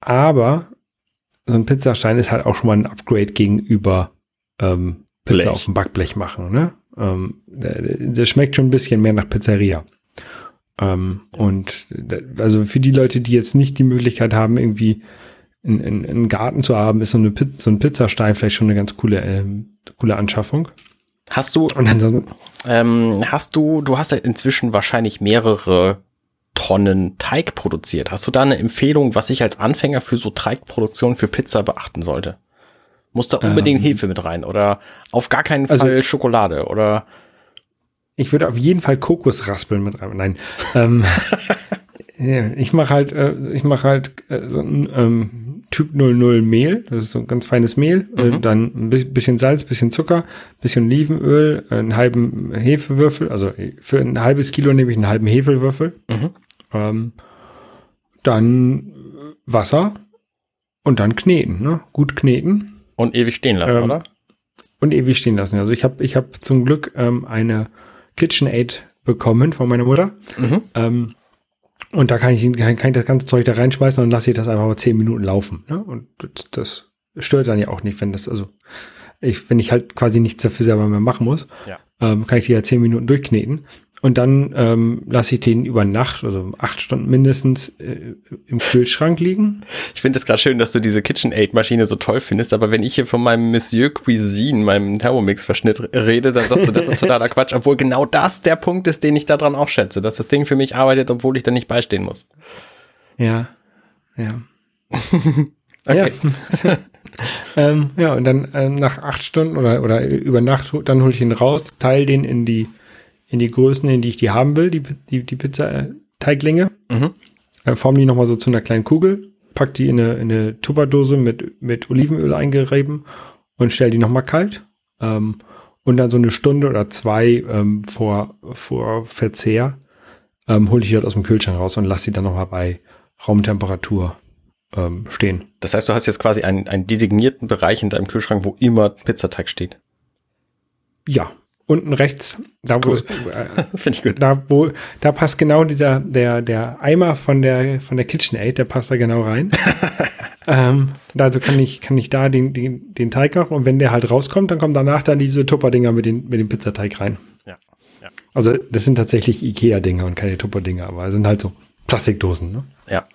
Aber so ein Pizzastein ist halt auch schon mal ein Upgrade gegenüber ähm, Pizza Blech. auf dem Backblech machen. Ne? Ähm, der schmeckt schon ein bisschen mehr nach Pizzeria. Ähm, und also für die Leute, die jetzt nicht die Möglichkeit haben, irgendwie einen, einen, einen Garten zu haben, ist so, eine Pizza, so ein Pizzastein vielleicht schon eine ganz coole, ähm, coole Anschaffung. Hast du, ähm, hast du, du hast ja inzwischen wahrscheinlich mehrere Tonnen Teig produziert. Hast du da eine Empfehlung, was ich als Anfänger für so Teigproduktion für Pizza beachten sollte? Muss da unbedingt Ähm, Hefe mit rein oder auf gar keinen also- Fall Schokolade oder Ich würde auf jeden Fall Kokosraspeln mit rein. Nein. ähm, ich mache halt, äh, ich mache halt äh, so ein ähm, Typ 00 Mehl. Das ist so ein ganz feines Mehl. Äh, Mhm. dann ein bi- bisschen Salz, bisschen Zucker, bisschen Olivenöl, einen halben Hefewürfel. Also für ein halbes Kilo nehme ich einen halben Hefewürfel. Mhm. Ähm, dann äh, Wasser und dann kneten. Ne? Gut kneten. und ewig stehen lassen, Ähm, oder? und ewig stehen lassen. Also ich habe ich hab zum Glück ähm, eine KitchenAid bekommen von meiner Mutter. Mhm. Ähm, und da kann ich, kann, kann ich das ganze Zeug da reinschmeißen und lasse ich das einfach mal zehn Minuten laufen. Ne? Und das, das stört dann ja auch nicht, wenn das, also ich, wenn ich halt quasi nichts dafür selber mehr machen muss, Ja. ähm, kann ich die ja zehn Minuten durchkneten. Und dann ähm, lasse ich den über Nacht, also acht Stunden mindestens, äh, im Kühlschrank liegen. Ich finde es gerade schön, dass du diese KitchenAid-Maschine so toll findest, aber wenn ich hier von meinem Monsieur Cuisine, meinem Thermomix-Verschnitt rede, dann sagst du, das ist totaler Quatsch, obwohl genau das der Punkt ist, den ich daran auch schätze, dass das Ding für mich arbeitet, obwohl ich da nicht beistehen muss. Ja. Ja. Okay. Ja. ähm, ja, und dann ähm, nach acht Stunden oder, oder über Nacht, dann hole ich ihn raus, teile den in die, in die Größen, in die ich die haben will, die, die, die Pizza-Teiglinge, Mhm. äh, form die nochmal so zu einer kleinen Kugel, pack die in eine, in eine Tupperdose mit, mit Olivenöl eingerieben und stell die nochmal kalt. Ähm, und dann so eine Stunde oder zwei ähm, vor, vor Verzehr ähm, hole ich die halt aus dem Kühlschrank raus und lasse die dann nochmal bei Raumtemperatur ähm, stehen. Das heißt, du hast jetzt quasi einen, einen designierten Bereich in deinem Kühlschrank, wo immer Pizzateig steht. Ja, unten rechts, da wo, es, äh, Finde ich gut. da wo, da passt genau dieser, der, der Eimer von der, von der KitchenAid, der passt da genau rein. ähm, also kann ich, kann ich da den, den, den Teig machen und wenn der halt rauskommt, dann kommen danach dann diese Tupperdinger mit den, mit dem Pizzateig rein. Ja. ja. Also das sind tatsächlich Ikea-Dinger und keine Tupperdinger, aber es sind halt so Plastikdosen, ne? Ja.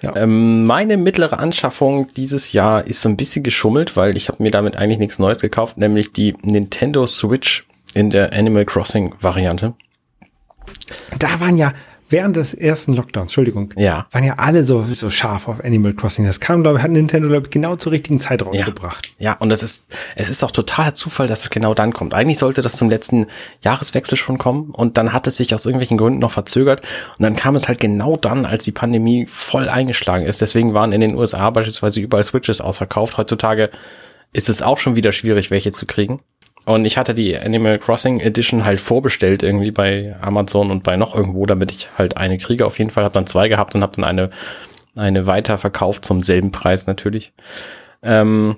Ja. Ähm, meine mittlere Anschaffung dieses Jahr ist so ein bisschen geschummelt, weil ich habe mir damit eigentlich nichts Neues gekauft, nämlich die Nintendo Switch in der Animal Crossing Variante. Da waren ja, während des ersten Lockdowns, Entschuldigung, Ja. waren ja alle so, so scharf auf Animal Crossing. Das kam, glaube ich, hat Nintendo, glaube ich, genau zur richtigen Zeit rausgebracht. Ja, und das ist, es ist auch totaler Zufall, dass es genau dann kommt. Eigentlich sollte das zum letzten Jahreswechsel schon kommen und dann hat es sich aus irgendwelchen Gründen noch verzögert und dann kam es halt genau dann, als die Pandemie voll eingeschlagen ist. Deswegen waren in den USA beispielsweise überall Switches ausverkauft. Heutzutage ist es auch schon wieder schwierig, welche zu kriegen. Und ich hatte die Animal Crossing Edition halt vorbestellt irgendwie bei Amazon und bei noch irgendwo, damit ich halt eine kriege. Auf jeden Fall habe dann zwei gehabt und habe dann eine eine weiterverkauft zum selben Preis natürlich. Ähm,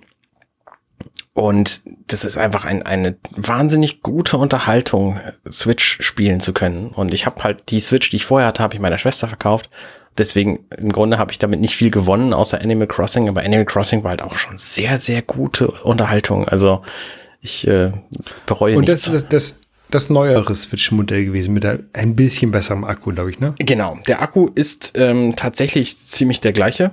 und das ist einfach ein, eine wahnsinnig gute Unterhaltung, Switch spielen zu können. Und ich habe halt die Switch, die ich vorher hatte, habe ich meiner Schwester verkauft. Deswegen, im Grunde habe ich damit nicht viel gewonnen, außer Animal Crossing. Aber Animal Crossing war halt auch schon sehr, sehr gute Unterhaltung. Also ich äh, bereue Und das nichts. ist das, das, das neuere Switch-Modell gewesen mit ein bisschen besserem Akku, glaube ich, ne? Genau, der Akku ist ähm, tatsächlich ziemlich der gleiche.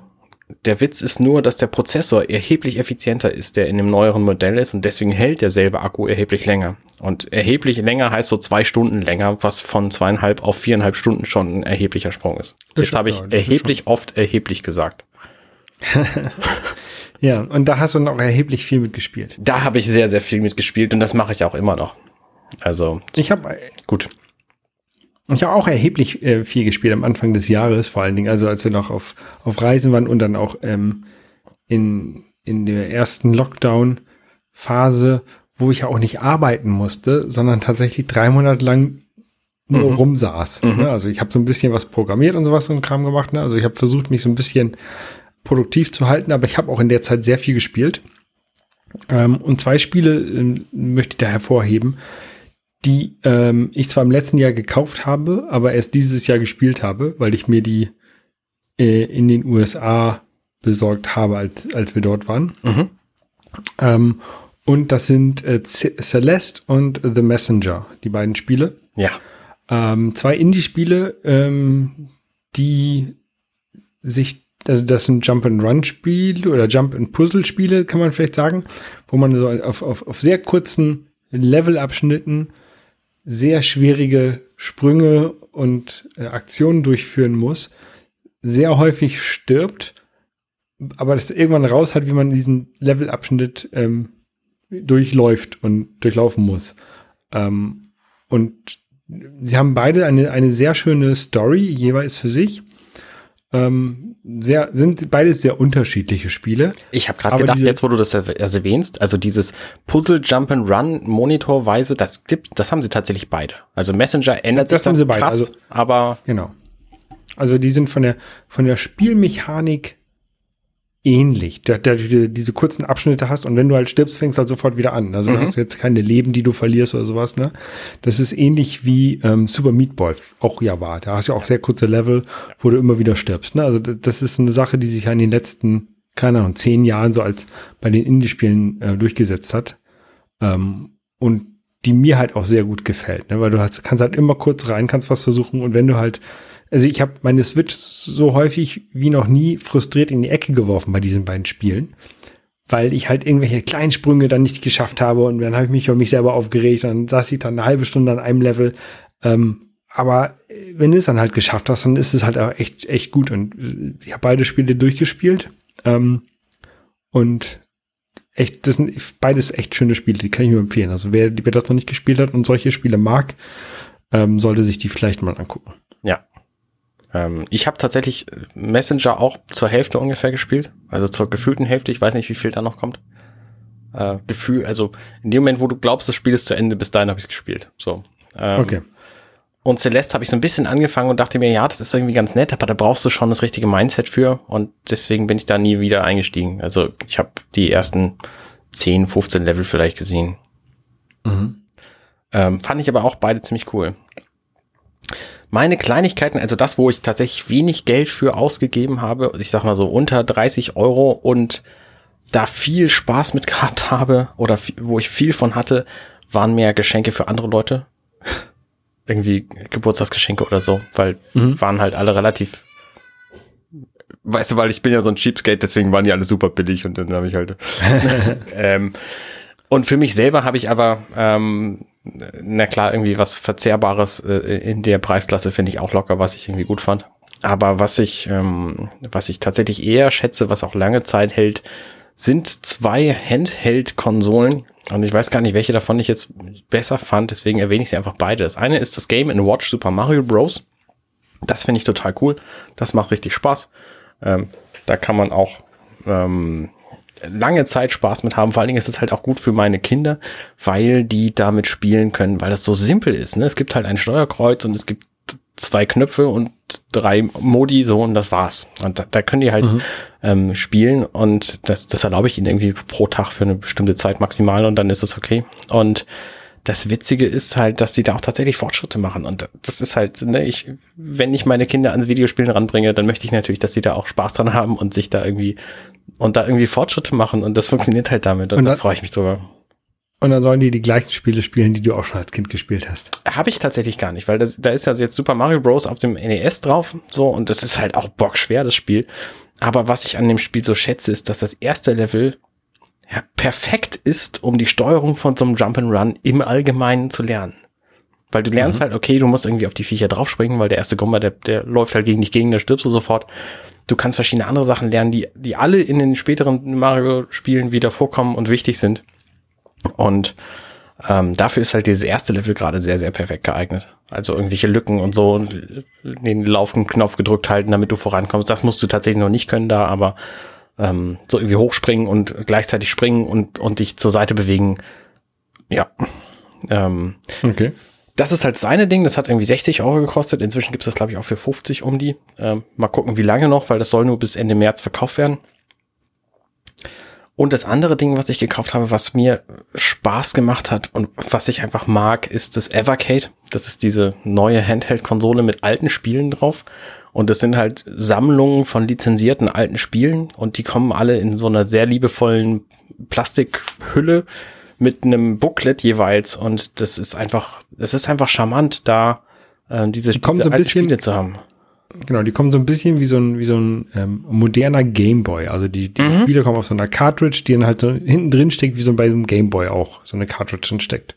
Der Witz ist nur, dass der Prozessor erheblich effizienter ist, der in dem neueren Modell ist und deswegen hält derselbe Akku erheblich länger. Und erheblich länger heißt so zwei Stunden länger, was von zweieinhalb auf viereinhalb Stunden schon ein erheblicher Sprung ist. Das Jetzt habe ich das erheblich oft erheblich gesagt. Ja, und da hast du noch erheblich viel mitgespielt. Da habe ich sehr, sehr viel mitgespielt und das mache ich auch immer noch. Also Ich habe gut. ich hab auch erheblich äh, viel gespielt am Anfang des Jahres, vor allen Dingen, also als wir noch auf, auf Reisen waren und dann auch ähm, in, in der ersten Lockdown-Phase, wo ich ja auch nicht arbeiten musste, sondern tatsächlich drei Monate lang nur Mhm. rumsaß. Mhm. Ne? Also ich habe so ein bisschen was programmiert und sowas und Kram gemacht. Ne? Also ich habe versucht, mich so ein bisschen produktiv zu halten, aber ich habe auch in der Zeit sehr viel gespielt. Ähm, und zwei Spiele ähm, möchte ich da hervorheben, die ähm, ich zwar im letzten Jahr gekauft habe, aber erst dieses Jahr gespielt habe, weil ich mir die äh, in den USA besorgt habe, als, als wir dort waren. Mhm. Ähm, und das sind äh, Celeste und The Messenger, die beiden Spiele. Ja. Ähm, zwei Indie-Spiele, ähm, die sich, also das sind Jump-and-Run-Spiele oder Jump-and-Puzzle-Spiele, kann man vielleicht sagen, wo man so auf, auf, auf sehr kurzen Levelabschnitten sehr schwierige Sprünge und äh, Aktionen durchführen muss, sehr häufig stirbt, aber das irgendwann raus hat, wie man diesen Levelabschnitt ähm, durchläuft und durchlaufen muss. Ähm, und sie haben beide eine, eine sehr schöne Story, jeweils für sich. Ähm, sehr, sind beides sehr unterschiedliche Spiele. Ich habe gerade gedacht, jetzt wo du das erw- erwähnst, also dieses Puzzle Jump and Run Monitorweise, das gibt, das haben sie tatsächlich beide. Also Messenger ändert Das sich haben da sie beide, krass, also- aber Genau. Also die sind von der, von der Spielmechanik ähnlich, da, da du diese kurzen Abschnitte hast und wenn du halt stirbst, fängst du halt sofort wieder an. Also Mhm. hast du jetzt keine Leben, die du verlierst oder sowas, ne? Das ist ähnlich wie ähm, Super Meat Boy auch ja war. Da hast du auch sehr kurze Level, wo du immer wieder stirbst, ne? Also das ist eine Sache, die sich ja in den letzten, keine Ahnung, zehn Jahren so als bei den Indie-Spielen äh, durchgesetzt hat. Ähm, und die mir halt auch sehr gut gefällt, ne? weil du hast, kannst halt immer kurz rein, kannst was versuchen und wenn du halt, also ich habe meine Switch so häufig wie noch nie frustriert in die Ecke geworfen bei diesen beiden Spielen, weil ich halt irgendwelche kleinen Sprünge dann nicht geschafft habe und dann habe ich mich über mich selber aufgeregt und dann saß ich dann eine halbe Stunde an einem Level. Ähm, aber äh, wenn du es dann halt geschafft hast, dann ist es halt auch echt, echt gut und äh, ich habe beide Spiele durchgespielt ähm, und echt, das sind beides echt schöne Spiele, die kann ich nur empfehlen. Also wer, wer das noch nicht gespielt hat und solche Spiele mag, ähm, sollte sich die vielleicht mal angucken. Ähm, ich habe tatsächlich Messenger auch zur Hälfte ungefähr gespielt, also zur gefühlten Hälfte. Ich weiß nicht, wie viel da noch kommt. Äh, Gefühl, also in dem Moment, wo du glaubst, das Spiel ist zu Ende, bis dahin habe ich gespielt. So. Ähm, Okay. Und Celeste habe ich so ein bisschen angefangen und dachte mir, ja, das ist irgendwie ganz nett, aber da brauchst du schon das richtige Mindset für und deswegen bin ich da nie wieder eingestiegen. Also ich habe die ersten 10, 15 Level vielleicht gesehen. Mhm. Ähm, fand ich aber auch beide ziemlich cool. Meine Kleinigkeiten, also das, wo ich tatsächlich wenig Geld für ausgegeben habe, ich sag mal so unter 30 Euro und da viel Spaß mit gehabt habe oder wo ich viel von hatte, waren mehr Geschenke für andere Leute. Irgendwie Geburtstagsgeschenke oder so, weil Mhm. waren halt alle relativ weißt du, weil ich bin ja so ein Cheapskate, deswegen waren die alle super billig und dann habe ich halt ähm, Und für mich selber habe ich aber, ähm, na klar, irgendwie was Verzehrbares äh, in der Preisklasse finde ich auch locker, was ich irgendwie gut fand. Aber was ich, ähm, was ich tatsächlich eher schätze, was auch lange Zeit hält, sind zwei Handheld-Konsolen. Und ich weiß gar nicht, welche davon ich jetzt besser fand, deswegen erwähne ich sie einfach beide. Das eine ist das Game Watch Super Mario Bros. Das finde ich total cool. Das macht richtig Spaß. Ähm, da kann man auch ähm, lange Zeit Spaß mit haben. Vor allen Dingen ist es halt auch gut für meine Kinder, weil die damit spielen können, weil das so simpel ist. Ne? Es gibt halt ein Steuerkreuz und es gibt zwei Knöpfe und drei Modi so und das war's. Und da, da können die halt mhm. ähm, spielen und das, das erlaube ich ihnen irgendwie pro Tag für eine bestimmte Zeit maximal und dann ist es okay. Und das Witzige ist halt, dass die da auch tatsächlich Fortschritte machen. Und das ist halt, ne, ich, wenn ich meine Kinder ans Videospielen ranbringe, dann möchte ich natürlich, dass sie da auch Spaß dran haben und sich da irgendwie und da irgendwie Fortschritte machen und das funktioniert halt damit und, und da freue ich mich drüber. Und dann sollen die die gleichen Spiele spielen, die du auch schon als Kind gespielt hast. Habe ich tatsächlich gar nicht, weil das, da ist ja jetzt Super Mario Bros. auf dem NES drauf, so, und das ist halt auch bockschwer, das Spiel. Aber was ich an dem Spiel so schätze, ist, dass das erste Level ja, perfekt ist, um die Steuerung von so einem Jump'n'Run im Allgemeinen zu lernen. Weil du lernst mhm. halt, okay, du musst irgendwie auf die Viecher draufspringen, weil der erste Gomber, der, der läuft halt gegen dich gegen, da stirbst du sofort. Du kannst verschiedene andere Sachen lernen, die, die alle in den späteren Mario-Spielen wieder vorkommen und wichtig sind. Und ähm, dafür ist halt dieses erste Level gerade sehr, sehr perfekt geeignet. Also irgendwelche Lücken und so und den laufenden Knopf gedrückt halten, damit du vorankommst. Das musst du tatsächlich noch nicht können da, aber ähm, so irgendwie hochspringen und gleichzeitig springen und, und dich zur Seite bewegen. Ja. Ähm, okay. Das ist halt seine Ding, das hat irgendwie 60 Euro gekostet. Inzwischen gibt es das, glaube ich, auch für 50 um die. Ähm, mal gucken, wie lange noch, weil das soll nur bis Ende März verkauft werden. Und das andere Ding, was ich gekauft habe, was mir Spaß gemacht hat und was ich einfach mag, ist das Evercade. Das ist diese neue Handheld-Konsole mit alten Spielen drauf. Und das sind halt Sammlungen von lizenzierten alten Spielen und die kommen alle in so einer sehr liebevollen Plastikhülle mit einem Booklet jeweils und das ist einfach, es ist einfach charmant, da äh, diese, die diese so ein bisschen, Spiele zu haben. Genau, die kommen so ein bisschen wie so ein, wie so ein ähm, moderner Gameboy. Also die, die mhm. Spiele kommen auf so einer Cartridge, die dann halt so hinten drin steckt, wie so bei einem Gameboy auch, so eine Cartridge drin steckt.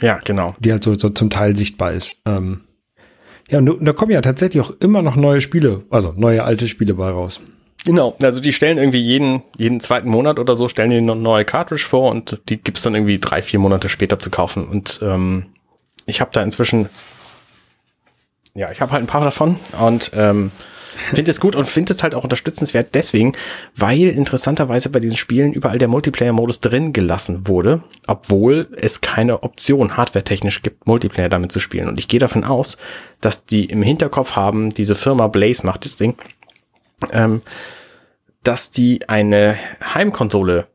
Ja, genau. Die halt so, so zum Teil sichtbar ist. Ähm, ja, und, und da kommen ja tatsächlich auch immer noch neue Spiele, also neue alte Spiele bei raus. Genau, also die stellen irgendwie jeden, jeden zweiten Monat oder so, stellen die eine neue Cartridge vor und die gibt's dann irgendwie drei, vier Monate später zu kaufen. Und ähm, ich habe da inzwischen, ja, ich habe halt ein paar davon und ähm, finde es gut und finde es halt auch unterstützenswert deswegen, weil interessanterweise bei diesen Spielen überall der Multiplayer-Modus drin gelassen wurde, obwohl es keine Option hardware-technisch gibt, Multiplayer damit zu spielen. Und ich gehe davon aus, dass die im Hinterkopf haben, diese Firma Blaze macht das Ding, ähm, dass die eine Heimkonsole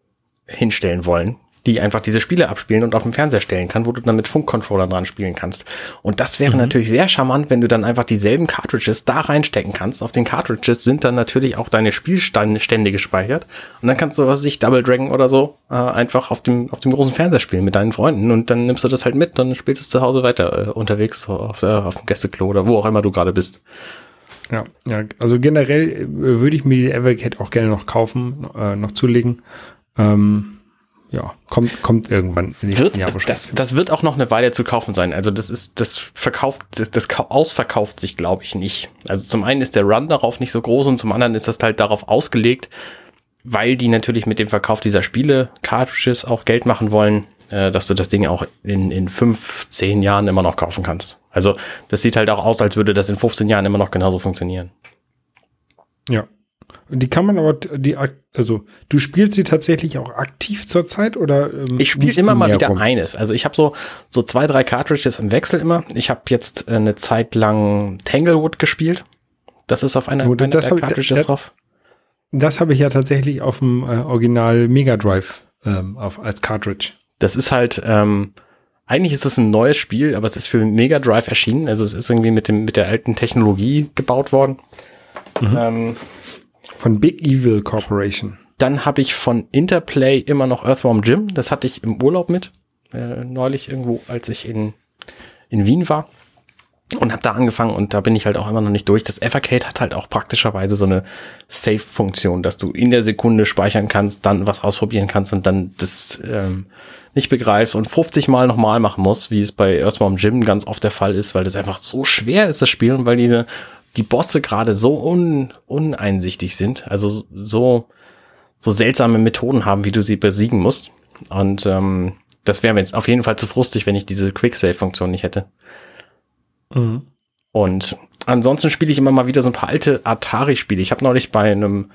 hinstellen wollen, die einfach diese Spiele abspielen und auf dem Fernseher stellen kann, wo du dann mit Funkcontrollern dran spielen kannst. Und das wäre mhm. natürlich sehr charmant, wenn du dann einfach dieselben Cartridges da reinstecken kannst. Auf den Cartridges sind dann natürlich auch deine Spielstände gespeichert. Und dann kannst du, was ich, Double Dragon oder so, äh, einfach auf dem, auf dem großen Fernseher spielen mit deinen Freunden. Und dann nimmst du das halt mit, dann spielst du es zu Hause weiter äh, unterwegs auf, der, auf dem Gästeklo oder wo auch immer du gerade bist. Ja, ja, also generell äh, würde ich mir die Evercat auch gerne noch kaufen, äh, noch zulegen. Ähm, ja, kommt, kommt irgendwann wird, Jahr Das, das wird auch noch eine Weile zu kaufen sein. Also das ist, das verkauft, das, das ausverkauft sich, glaube ich, nicht. Also zum einen ist der Run darauf nicht so groß und zum anderen ist das halt darauf ausgelegt, weil die natürlich mit dem Verkauf dieser Spiele Cartridges auch Geld machen wollen, äh, dass du das Ding auch in, in fünf, zehn Jahren immer noch kaufen kannst. Also das sieht halt auch aus, als würde das in 15 Jahren immer noch genauso funktionieren. Ja. Die kann man aber, die, also du spielst sie tatsächlich auch aktiv zurzeit oder? Ähm, ich spiele immer mal wieder kommt? eines. Also ich habe so so zwei, drei Cartridges im Wechsel immer. Ich habe jetzt äh, eine Zeit lang Tanglewood gespielt. Das ist auf einer, oh, einer der Cartridges ich, drauf. Das habe ich ja tatsächlich auf dem äh, Original Mega Drive ähm, auf, als Cartridge. Das ist halt ähm, eigentlich ist es ein neues Spiel, aber es ist für Mega Drive erschienen. Also es ist irgendwie mit dem mit der alten Technologie gebaut worden. Mhm. Ähm, von Big Evil Corporation. Dann habe ich von Interplay immer noch Earthworm Jim. Das hatte ich im Urlaub mit. Äh, neulich irgendwo, als ich in, in Wien war. Und habe da angefangen und da bin ich halt auch immer noch nicht durch. Das Evercade hat halt auch praktischerweise so eine Save-Funktion, dass du in der Sekunde speichern kannst, dann was ausprobieren kannst und dann das ähm, nicht begreifst und 50 Mal nochmal machen musst, wie es bei Earthworm Jim ganz oft der Fall ist, weil das einfach so schwer ist, das Spiel, weil die, die Bosse gerade so un, uneinsichtig sind, also so, so seltsame Methoden haben, wie du sie besiegen musst. Und ähm, das wäre mir jetzt auf jeden Fall zu frustig, wenn ich diese Quick-Save-Funktion nicht hätte. Mhm. Und ansonsten spiele ich immer mal wieder so ein paar alte Atari-Spiele. Ich habe neulich bei einem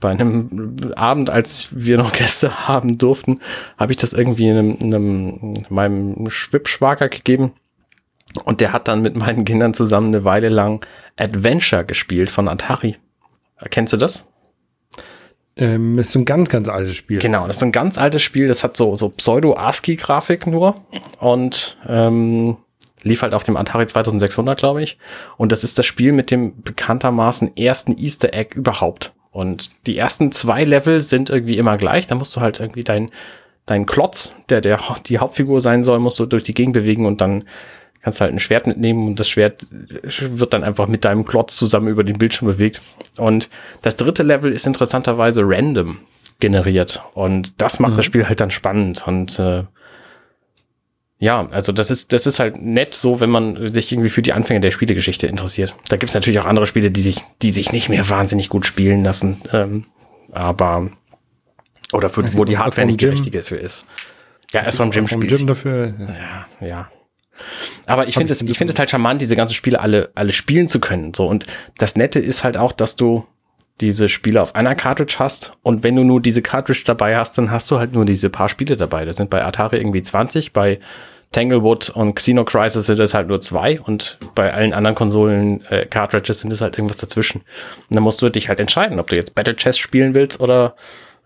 bei einem Abend, als wir noch Gäste haben durften, habe ich das irgendwie einem, einem meinem Schwibschwager gegeben. Und der hat dann mit meinen Kindern zusammen eine Weile lang Adventure gespielt von Atari. Kennst du das? Ähm, ist ein ganz, ganz altes Spiel. Genau, das ist ein ganz altes Spiel. Das hat so, so Pseudo-ASCII-Grafik nur. Und ähm, lief halt auf dem Atari 2600, glaube ich. Und das ist das Spiel mit dem bekanntermaßen ersten Easter Egg überhaupt. Und die ersten zwei Level sind irgendwie immer gleich. Da musst du halt irgendwie dein, dein Klotz, der, der die Hauptfigur sein soll, musst du durch die Gegend bewegen und dann kannst halt ein Schwert mitnehmen und das Schwert wird dann einfach mit deinem Klotz zusammen über den Bildschirm bewegt. Und das dritte Level ist interessanterweise random generiert und das macht mhm. das Spiel halt dann spannend und äh, ja, also das ist, das ist halt nett so, wenn man sich irgendwie für die Anfänge der Spielegeschichte interessiert. Da gibt's natürlich auch andere Spiele, die sich, die sich nicht mehr wahnsinnig gut spielen lassen. Ähm, aber oder für, wo die Hardware nicht die richtige für ist. Ja, erst vom Gym spielt. Gym dafür. Ja, ja. Aber ich finde es, ich finde es halt charmant, diese ganzen Spiele alle, alle spielen zu können. So und das Nette ist halt auch, dass du diese Spiele auf einer Cartridge hast und wenn du nur diese Cartridge dabei hast, dann hast du halt nur diese paar Spiele dabei. Das sind bei Atari irgendwie 20, bei Tanglewood und Xeno Crisis sind es halt nur zwei und bei allen anderen Konsolen äh, Cartridges sind es halt irgendwas dazwischen. Und dann musst du dich halt entscheiden, ob du jetzt Battle Chess spielen willst oder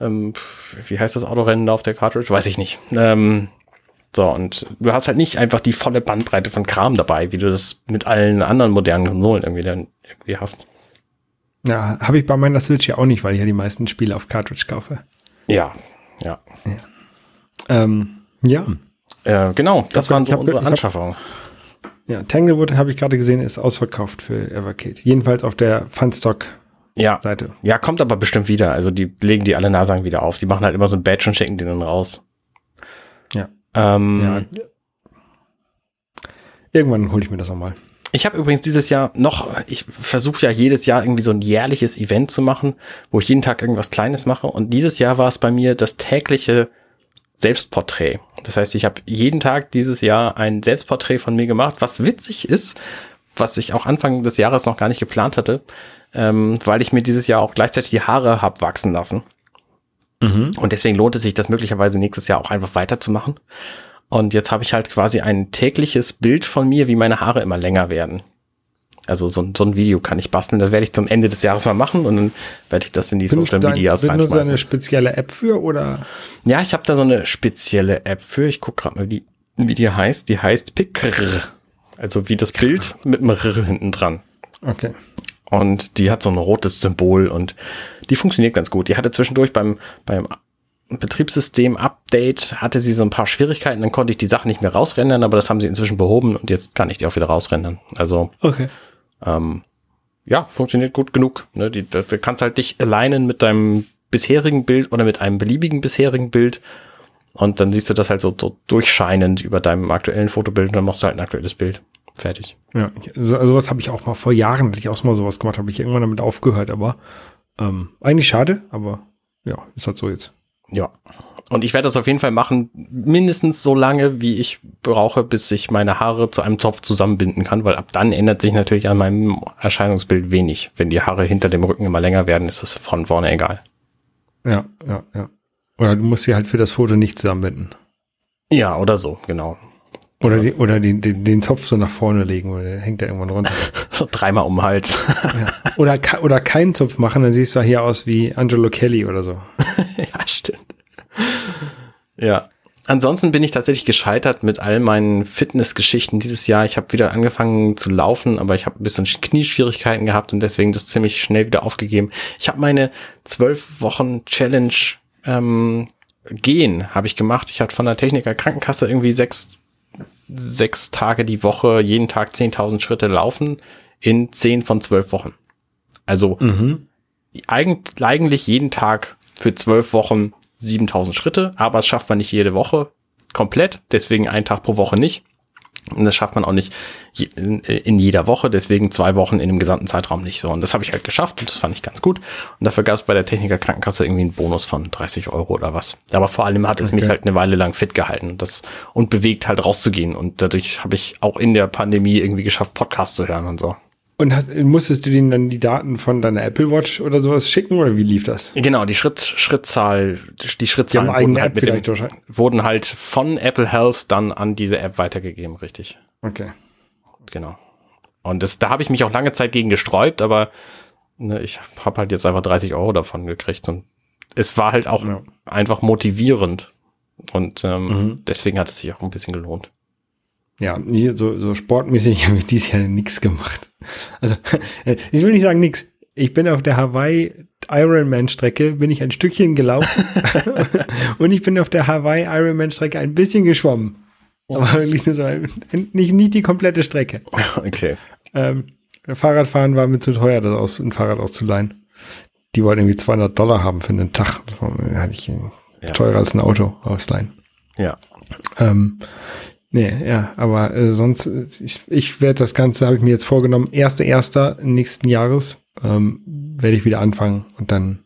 ähm, wie heißt das Autorennen auf der Cartridge? Weiß ich nicht. Ähm, so, und du hast halt nicht einfach die volle Bandbreite von Kram dabei, wie du das mit allen anderen modernen Konsolen irgendwie dann irgendwie hast. Ja, habe ich bei meiner Switch ja auch nicht, weil ich ja die meisten Spiele auf Cartridge kaufe. Ja, ja. Ja. Ähm, ja. Äh, genau, das hab, waren so unsere Anschaffungen. Ja, Tanglewood habe ich gerade gesehen, ist ausverkauft für Evercade. Jedenfalls auf der Funstock-Seite. Ja. ja, kommt aber bestimmt wieder. Also die legen die alle Nasagen wieder auf. Die machen halt immer so ein Badge und schicken den dann raus. Ja. Ähm, ja. Irgendwann hole ich mir das auch mal. Ich habe übrigens dieses Jahr noch, ich versuche ja jedes Jahr irgendwie so ein jährliches Event zu machen, wo ich jeden Tag irgendwas Kleines mache. Und dieses Jahr war es bei mir das tägliche Selbstporträt. Das heißt, ich habe jeden Tag dieses Jahr ein Selbstporträt von mir gemacht, was witzig ist, was ich auch Anfang des Jahres noch gar nicht geplant hatte, ähm, weil ich mir dieses Jahr auch gleichzeitig die Haare hab wachsen lassen. Mhm. Und deswegen lohnt es sich, das möglicherweise nächstes Jahr auch einfach weiterzumachen. Und jetzt habe ich halt quasi ein tägliches Bild von mir, wie meine Haare immer länger werden. Also so, so ein Video kann ich basteln. Das werde ich zum Ende des Jahres mal machen und dann werde ich das in die Social Media reinschmeißen. Benutzt du eine spezielle App für oder? Ja, ich habe da so eine spezielle App für. Ich gucke gerade mal, wie, wie die heißt. Die heißt Picr. Also wie das Bild mit einem R hinten dran. Okay. Und die hat so ein rotes Symbol und die funktioniert ganz gut. Die hatte zwischendurch beim, beim Betriebssystem-Update hatte sie so ein paar Schwierigkeiten, dann konnte ich die Sachen nicht mehr rausrendern, aber das haben sie inzwischen behoben und jetzt kann ich die auch wieder rausrendern. Also okay. ähm, ja, funktioniert gut genug. Ne? Die, da, da kannst halt dich alignen mit deinem bisherigen Bild oder mit einem beliebigen bisherigen Bild und dann siehst du das halt so, so durchscheinend über deinem aktuellen Fotobild und dann machst du halt ein aktuelles Bild. Fertig. Ja, so, sowas habe ich auch mal vor Jahren, hatte ich auch mal sowas gemacht, habe ich irgendwann damit aufgehört, aber ähm, eigentlich schade, aber ja, ist halt so jetzt. Ja. Und ich werde das auf jeden Fall machen, mindestens so lange, wie ich brauche, bis ich meine Haare zu einem Zopf zusammenbinden kann, weil ab dann ändert sich natürlich an meinem Erscheinungsbild wenig. Wenn die Haare hinter dem Rücken immer länger werden, ist das von vorne egal. Ja, ja, ja. Oder du musst sie halt für das Foto nicht zusammenbinden. Ja, oder so, genau. Oder, die, oder den, den, den Zopf so nach vorne legen, oder der hängt da irgendwann runter. so dreimal um den Hals. ja. Oder, oder keinen Zopf machen, dann siehst du hier aus wie Angelo Kelly oder so. ja, stimmt. Ja. Ansonsten bin ich tatsächlich gescheitert mit all meinen Fitnessgeschichten dieses Jahr. Ich habe wieder angefangen zu laufen, aber ich habe ein bisschen Knieschwierigkeiten gehabt und deswegen das ziemlich schnell wieder aufgegeben. Ich habe meine zwölf Wochen Challenge ähm, gehen habe ich gemacht. Ich hatte von der Techniker Krankenkasse irgendwie sechs sechs Tage die Woche, jeden Tag 10.000 Schritte laufen in zehn von zwölf Wochen. Also Mhm. eigentlich, eigentlich jeden Tag für zwölf Wochen 7000 Schritte, aber das schafft man nicht jede Woche komplett, deswegen einen Tag pro Woche nicht. Und das schafft man auch nicht in, jeder Woche, deswegen zwei Wochen in dem gesamten Zeitraum nicht so. Und das habe ich halt geschafft und das fand ich ganz gut. Und dafür gab es bei der Techniker Krankenkasse irgendwie einen Bonus von 30 Euro oder was. Aber vor allem hat es mich halt eine Weile lang fit gehalten und, das, und bewegt halt rauszugehen. Und dadurch habe ich auch in der Pandemie irgendwie geschafft, Podcasts zu hören und so. Und hast, musstest du denen dann die Daten von deiner Apple Watch oder sowas schicken oder wie lief das? Genau, die Schritt, Schrittzahl, die Die Schrittzahlen eigene wurden halt, dem, wurden halt von Apple Health dann an diese App weitergegeben, richtig. Okay. Genau. Und das, da habe ich mich auch lange Zeit gegen gesträubt, aber ne, ich habe halt jetzt einfach 30 Euro davon gekriegt und es war halt auch Ja. einfach motivierend. Und ähm, Mhm. deswegen hat es sich auch ein bisschen gelohnt. Ja, so, so sportmäßig habe ich dieses Jahr nichts gemacht. Also, ich will nicht sagen nichts. Ich bin auf der Hawaii Ironman Strecke, bin ich ein Stückchen gelaufen und ich bin auf der Hawaii Ironman Strecke ein bisschen geschwommen. Aber wirklich nur so, ein, nicht, nicht die komplette Strecke. Okay. Ähm, Fahrradfahren war mir zu teuer, das aus, ein Fahrrad auszuleihen. Die wollten irgendwie 200 Dollar haben für einen Tag. Das war, hatte ich äh, Ja. teurer als ein Auto ausleihen. Ja. Ähm, nee, ja, aber äh, sonst, äh, ich, ich werde das Ganze, habe ich mir jetzt vorgenommen, erster, erster nächsten Jahres ähm, werde ich wieder anfangen und dann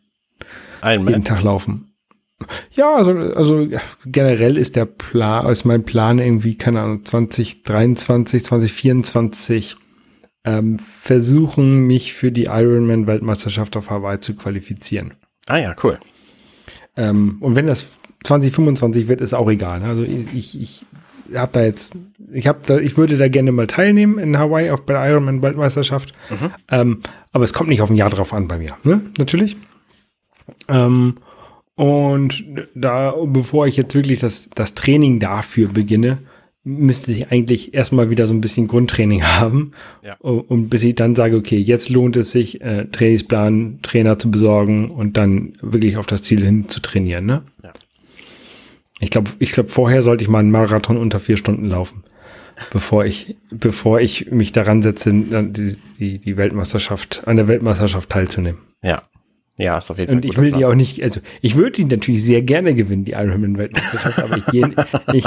jeden Ein Tag laufen. Ja, also, also generell ist der Plan, ist mein Plan irgendwie, keine Ahnung, 2023, 2024 ähm, versuchen, mich für die Ironman-Weltmeisterschaft auf Hawaii zu qualifizieren. Ah ja, cool. Ähm, und wenn das 2025 wird, ist auch egal. ne? Also ich, ich habe da jetzt, ich habe da, ich würde da gerne mal teilnehmen in Hawaii auf bei der Ironman Weltmeisterschaft. Ähm, aber es kommt nicht auf ein Jahr drauf an bei mir, ne? Natürlich. Ähm, und da, bevor ich jetzt wirklich das, das Training dafür beginne, müsste ich eigentlich erstmal wieder so ein bisschen Grundtraining haben. Ja. Und bis ich dann sage, okay, jetzt lohnt es sich, äh, Trainingsplan, Trainer zu besorgen und dann wirklich auf das Ziel hin zu trainieren, ne? Ja. Ich glaube, ich glaube, vorher sollte ich mal einen Marathon unter vier Stunden laufen, bevor ich, bevor ich mich daran setze, die, die, die Weltmeisterschaft, an der Weltmeisterschaft teilzunehmen. Ja. Ja, ist auf jeden Fall. Und ich will die auch nicht, also ich würde die natürlich sehr gerne gewinnen, die Ironman-Weltmeisterschaft, aber ich gehe, ich,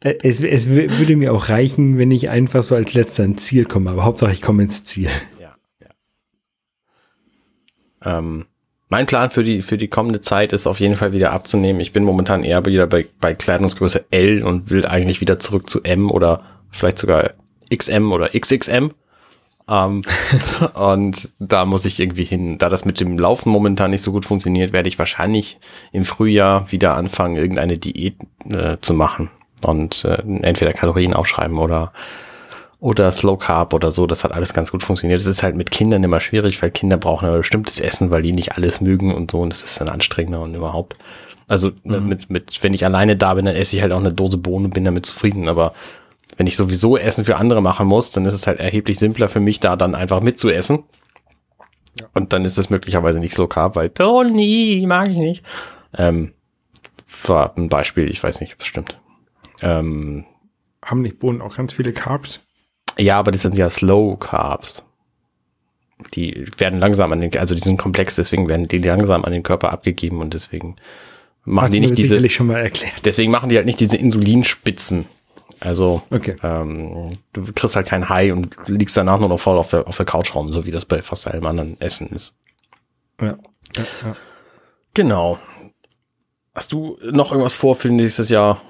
es, es wü- würde mir auch reichen, wenn ich einfach so als letzter ins Ziel komme, aber Hauptsache ich komme ins Ziel. Ja, ja. Ähm, mein Plan für die, für die kommende Zeit ist auf jeden Fall wieder abzunehmen. Ich bin momentan eher wieder bei, bei Kleidungsgröße L und will eigentlich wieder zurück zu M oder vielleicht sogar XM oder XXM. Ähm, und da muss ich irgendwie hin. Da das mit dem Laufen momentan nicht so gut funktioniert, werde ich wahrscheinlich im Frühjahr wieder anfangen, irgendeine Diät äh, zu machen. Und äh, entweder Kalorien aufschreiben oder oder Slow Carb oder so, das hat alles ganz gut funktioniert. Es ist halt mit Kindern immer schwierig, weil Kinder brauchen ein bestimmtes Essen, weil die nicht alles mögen und so und das ist dann anstrengender und überhaupt. Also ne, mit, mit, wenn ich alleine da bin, dann esse ich halt auch eine Dose Bohnen und bin damit zufrieden, aber wenn ich sowieso Essen für andere machen muss, dann ist es halt erheblich simpler für mich, da dann einfach mitzuessen. Ja. Und dann ist es möglicherweise nicht Slow Carb, weil Bohnen mag ich nicht. Ähm, war ein Beispiel, ich weiß nicht, ob es stimmt. Ähm, Haben nicht Bohnen auch ganz viele Carbs? Ja, aber das sind ja Slow Carbs. Die werden langsam an den, also die sind komplex, deswegen werden die langsam an den Körper abgegeben und deswegen machen Hast die nicht diese, schon mal erklärt. deswegen machen die halt nicht diese Insulinspitzen. Also, Okay. ähm, du kriegst halt kein High und liegst danach nur noch voll auf der, auf der Couch rum, so wie das bei fast allem anderen Essen ist. Ja. ja, ja. Genau. Hast du noch irgendwas vor für nächstes Jahr?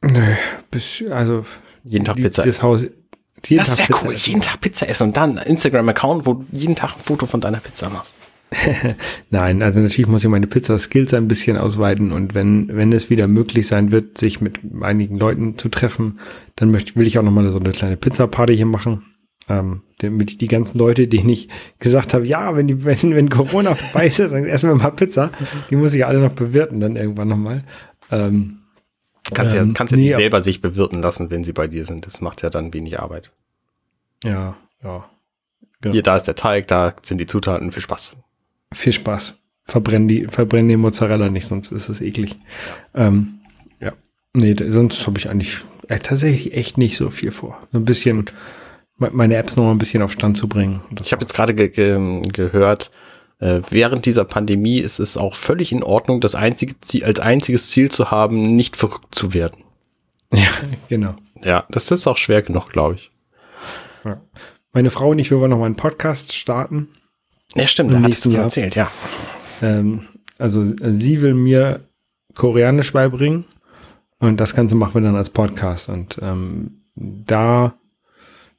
Nö, bis, also Jeden Tag die- Pizza Das. Haus, jeden Das wäre cool. essen. Jeden Tag Pizza essen und dann Instagram-Account, wo du jeden Tag ein Foto von deiner Pizza machst. Nein, also natürlich muss ich meine Pizza-Skills ein bisschen ausweiten und wenn, wenn es wieder möglich sein wird, sich mit einigen Leuten zu treffen, dann möchte, will ich auch nochmal so eine kleine Pizza-Party hier machen. Ähm, damit ich die ganzen Leute, denen ich gesagt habe, ja, wenn, die, wenn, wenn Corona vorbei ist, dann essen wir mal Pizza, die muss ich alle noch bewirten, dann irgendwann nochmal. Ähm, Kannst ja, Ähm, kannst ja nee, die ja. selber sich bewirten lassen, wenn sie bei dir sind. Das macht ja dann wenig Arbeit. ja, ja. Genau. Hier, da ist der Teig, da sind die Zutaten. Viel Spaß. Viel Spaß. Verbrenn die, verbrenn die Mozzarella nicht, sonst ist es eklig. Ja. Ähm, ja. Nee, sonst habe ich eigentlich äh, tatsächlich echt nicht so viel vor. Ein bisschen, meine Apps noch mal ein bisschen auf Stand zu bringen. Ich habe jetzt gerade ge ge gehört, äh, während dieser Pandemie ist es auch völlig in Ordnung, das einzige Ziel, als einziges Ziel zu haben, nicht verrückt zu werden. Ja, genau. Ja, das ist auch schwer genug, glaube ich. Ja. Meine Frau und ich, wir wollen noch mal einen Podcast starten. Ja, stimmt, da hattest du mir erzählt, ja. Ähm, also sie will mir Koreanisch beibringen und das Ganze machen wir dann als Podcast. Und ähm, da,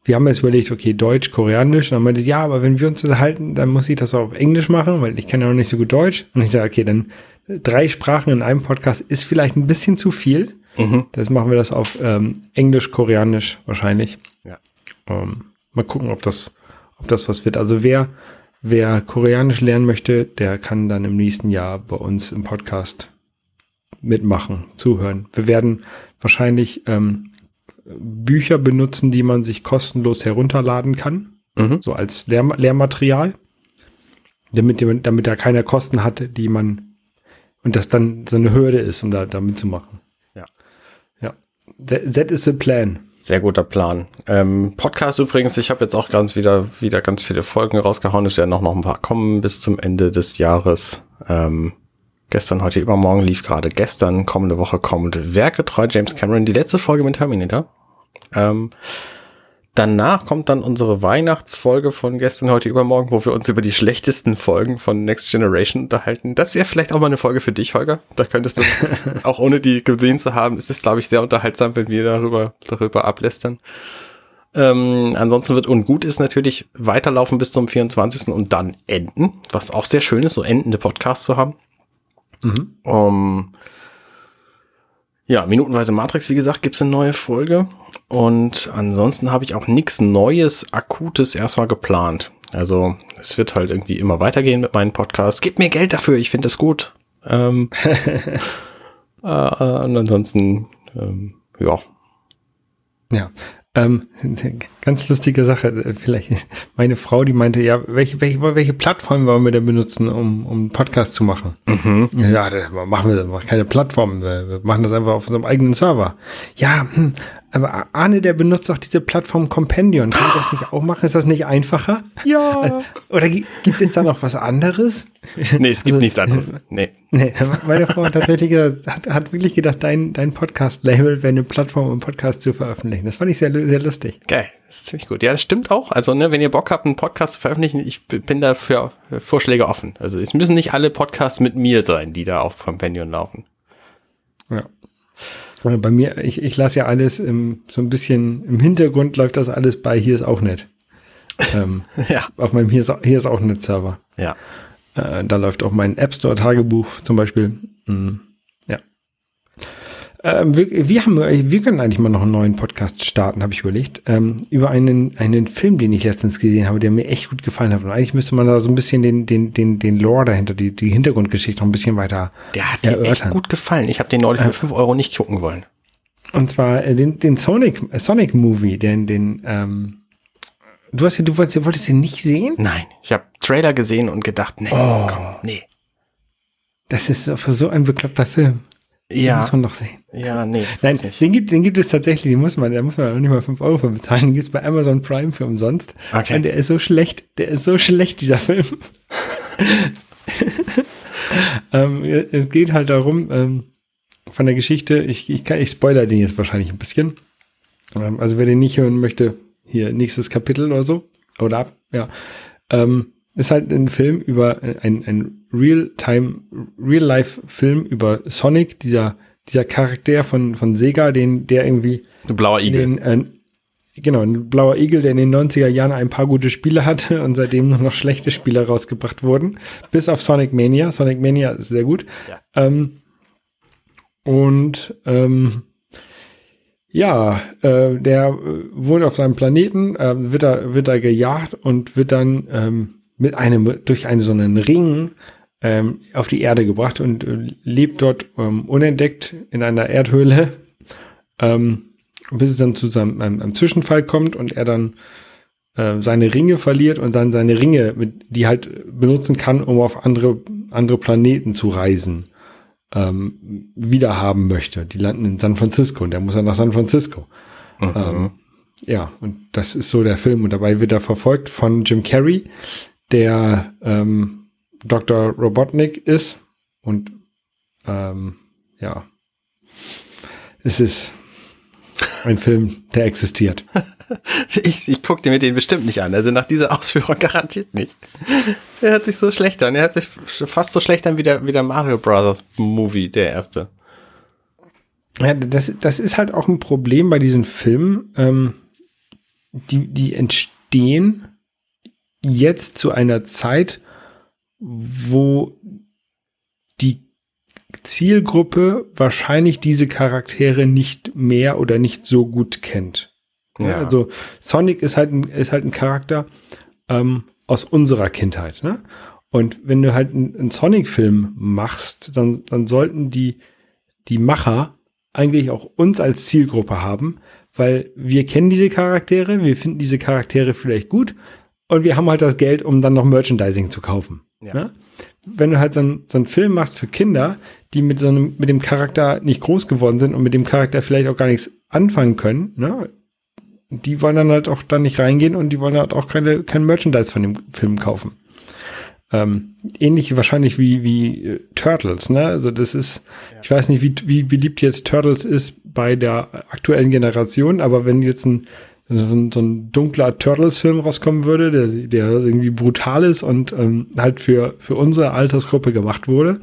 wir haben jetzt überlegt, okay, Deutsch, Koreanisch. Und dann meinte ich, ja, aber wenn wir uns unterhalten, dann muss ich das auch auf Englisch machen, weil ich kann ja noch nicht so gut Deutsch. Und ich sage, okay, dann drei Sprachen in einem Podcast ist vielleicht ein bisschen zu viel. Mhm. Das machen wir das auf ähm, Englisch, Koreanisch wahrscheinlich. Ja. Ähm, mal gucken, ob das, ob das was wird. Also wer, wer Koreanisch lernen möchte, der kann dann im nächsten Jahr bei uns im Podcast mitmachen, zuhören. Wir werden wahrscheinlich ähm, Bücher benutzen, die man sich kostenlos herunterladen kann, mhm. so als Lehr Lehrmaterial, damit, damit da keiner Kosten hatte, die man und das dann so eine Hürde ist, um da, da mitzumachen. Ja. Ja. That is the plan. Sehr guter Plan. Ähm, Podcast übrigens, ich habe jetzt auch ganz wieder, wieder ganz viele Folgen rausgehauen. Es werden auch noch ein paar kommen bis zum Ende des Jahres. Ähm, Gestern, heute, übermorgen lief gerade gestern, kommende Woche kommt Werkgetreu James Cameron, die letzte Folge mit Terminator. Ähm, danach kommt dann unsere Weihnachtsfolge von gestern, heute, übermorgen, wo wir uns über die schlechtesten Folgen von Next Generation unterhalten. Das wäre vielleicht auch mal eine Folge für dich, Holger. Da könntest du, auch ohne die gesehen zu haben, es ist, glaube ich, sehr unterhaltsam, wenn wir darüber, darüber ablästern. Ähm, ansonsten wird ungut ist natürlich weiterlaufen bis zum 24. und dann enden, was auch sehr schön ist, so endende Podcasts zu haben. Mhm. Um, ja, minutenweise Matrix, wie gesagt, gibt's eine neue Folge. Und ansonsten habe ich auch nichts Neues, Akutes erstmal geplant. Also es wird halt irgendwie immer weitergehen mit meinem Podcast. Gib mir Geld dafür, ich finde das gut. Ähm, äh, äh, und ansonsten, ähm, ja. Ja, ähm, ganz lustige Sache, vielleicht meine Frau, die meinte, ja, welche, welche, welche Plattform wollen wir denn benutzen, um, um einen Podcast zu machen? Mhm. Ja, machen wir keine Plattform, wir machen das einfach auf unserem eigenen Server. Ja, hm, aber Arne, der benutzt doch diese Plattform Compendion. Kann das nicht auch machen? Ist das nicht einfacher? Ja. Oder gibt es da noch was anderes? Nee, es gibt also, nichts anderes. Nee. nee. Meine Frau hat tatsächlich gesagt, hat, hat wirklich gedacht, dein, dein Podcast-Label wäre eine Plattform, um Podcast zu veröffentlichen. Das fand ich sehr, sehr lustig. Geil. Das ist ziemlich gut. Ja, das stimmt auch. Also, ne, wenn ihr Bock habt, einen Podcast zu veröffentlichen, ich bin da für Vorschläge offen. Also, es müssen nicht alle Podcasts mit mir sein, die da auf Compendion laufen. Ja. Bei mir, ich, ich lasse ja alles im, so ein bisschen im Hintergrund läuft das alles bei hier ist auch nett. ähm, ja. Auf meinem hier ist, hier ist auch nett Server. Ja. Äh, da läuft auch mein App Store Tagebuch zum Beispiel. Mhm. Ähm, wir, wir, haben, wir können eigentlich mal noch einen neuen Podcast starten, habe ich überlegt. Ähm, über einen, einen Film, den ich letztens gesehen habe, der mir echt gut gefallen hat. Und eigentlich müsste man da so ein bisschen den, den, den, den Lore dahinter, die, die Hintergrundgeschichte noch ein bisschen weiter. Der hat mir echt gut gefallen. Ich habe den neulich für 5 Euro nicht gucken wollen. Und zwar äh, den, den Sonic, äh, Sonic Movie, den, den, ähm, du hast ja, du wolltest, wolltest den nicht sehen? Nein, ich habe Trailer gesehen und gedacht, nee, oh, komm, nee. Das ist für so ein bekloppter Film. Ja. Den muss man noch sehen. Ja, nee. Nein, den gibt, den gibt es tatsächlich, den muss man, da muss man auch nicht mal 5 Euro für bezahlen. Den gibt es bei Amazon Prime für umsonst. Okay. Und der ist so schlecht, der ist so schlecht, dieser Film. ähm, es geht halt darum, ähm, von der Geschichte, ich, ich, kann, ich spoiler den jetzt wahrscheinlich ein bisschen. Ähm, also wer den nicht hören möchte, hier nächstes Kapitel oder so. Oder ab, ja. Ähm, ist halt ein Film über ein, ein Real-Time, Real-Life-Film über Sonic, dieser, dieser Charakter von, von Sega, den, der irgendwie. Ein blauer Igel. Den, äh, genau, ein blauer Igel, der in den 90er Jahren ein paar gute Spiele hatte und seitdem nur noch schlechte Spiele rausgebracht wurden. Bis auf Sonic Mania. Sonic Mania ist sehr gut. Ja. Ähm, und ähm, ja, äh, der äh, wohnt auf seinem Planeten, äh, wird da wird da gejagt und wird dann ähm, mit einem durch einen so einen Ring ähm, auf die Erde gebracht und äh, lebt dort ähm, unentdeckt in einer Erdhöhle, ähm, bis es dann zu seinem einem, Zwischenfall kommt und er dann äh, seine Ringe verliert und dann seine Ringe, mit, die halt benutzen kann, um auf andere andere Planeten zu reisen. ähm, wiederhaben möchte. Die landen in San Francisco und der muss dann nach San Francisco. Mhm. Ähm, ja, und das ist so der Film. Und dabei wird er verfolgt von Jim Carrey, der ähm, Dr. Robotnik ist. Und ähm, ja, es ist ein Film, der existiert. Ich, ich gucke mir den bestimmt nicht an. Also nach dieser Ausführung garantiert nicht. Der hört sich so schlecht an. Er hört sich fast so schlecht an wie der, wie der Mario Brothers Movie, der erste. Ja, das, das ist halt auch ein Problem bei diesen Filmen. Ähm, die, die entstehen jetzt zu einer Zeit, wo die Zielgruppe wahrscheinlich diese Charaktere nicht mehr oder nicht so gut kennt. Ja. Also Sonic ist halt ein, ist halt ein Charakter ähm, aus unserer Kindheit. Ne? Und wenn du halt einen, einen Sonic-Film machst, dann, dann sollten die, die Macher eigentlich auch uns als Zielgruppe haben, weil wir kennen diese Charaktere, wir finden diese Charaktere vielleicht gut und wir haben halt das Geld, um dann noch Merchandising zu kaufen. Ja. Ne? Wenn du halt so, ein, so einen Film machst für Kinder, die mit so einem, mit dem Charakter nicht groß geworden sind und mit dem Charakter vielleicht auch gar nichts anfangen können, ne? die wollen dann halt auch da nicht reingehen und die wollen halt auch keine, kein Merchandise von dem Film kaufen. Ähm, ähnlich wahrscheinlich wie, wie äh, Turtles, ne? Also das ist, ja. ich weiß nicht, wie, wie beliebt jetzt Turtles ist bei der aktuellen Generation, aber wenn jetzt ein, so ein, so ein dunkler Turtles-Film rauskommen würde, der, der irgendwie brutal ist und ähm, halt für, für unsere Altersgruppe gemacht wurde,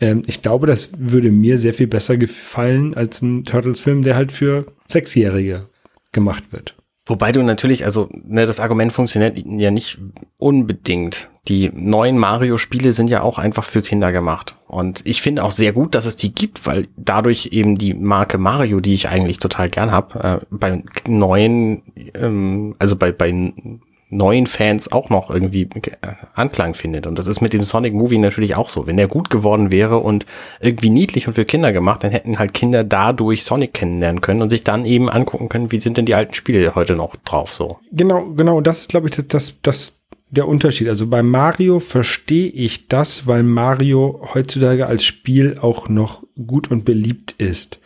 ähm, ich glaube, das würde mir sehr viel besser gefallen als ein Turtles-Film, der halt für Sechsjährige gemacht wird. Wobei du natürlich, also ne, das Argument funktioniert ja nicht unbedingt. Die neuen Mario-Spiele sind ja auch einfach für Kinder gemacht. Und ich finde auch sehr gut, dass es die gibt, weil dadurch eben die Marke Mario, die ich eigentlich total gern habe, äh, bei neuen, ähm, also bei, bei neuen Fans auch noch irgendwie Anklang findet. Und das ist mit dem Sonic Movie natürlich auch so. Wenn der gut geworden wäre und irgendwie niedlich und für Kinder gemacht, dann hätten halt Kinder dadurch Sonic kennenlernen können und sich dann eben angucken können, wie sind denn die alten Spiele heute noch drauf so. Genau, genau. Und das ist, glaube ich, das, das, das der Unterschied. Also bei Mario verstehe ich das, weil Mario heutzutage als Spiel auch noch gut und beliebt ist.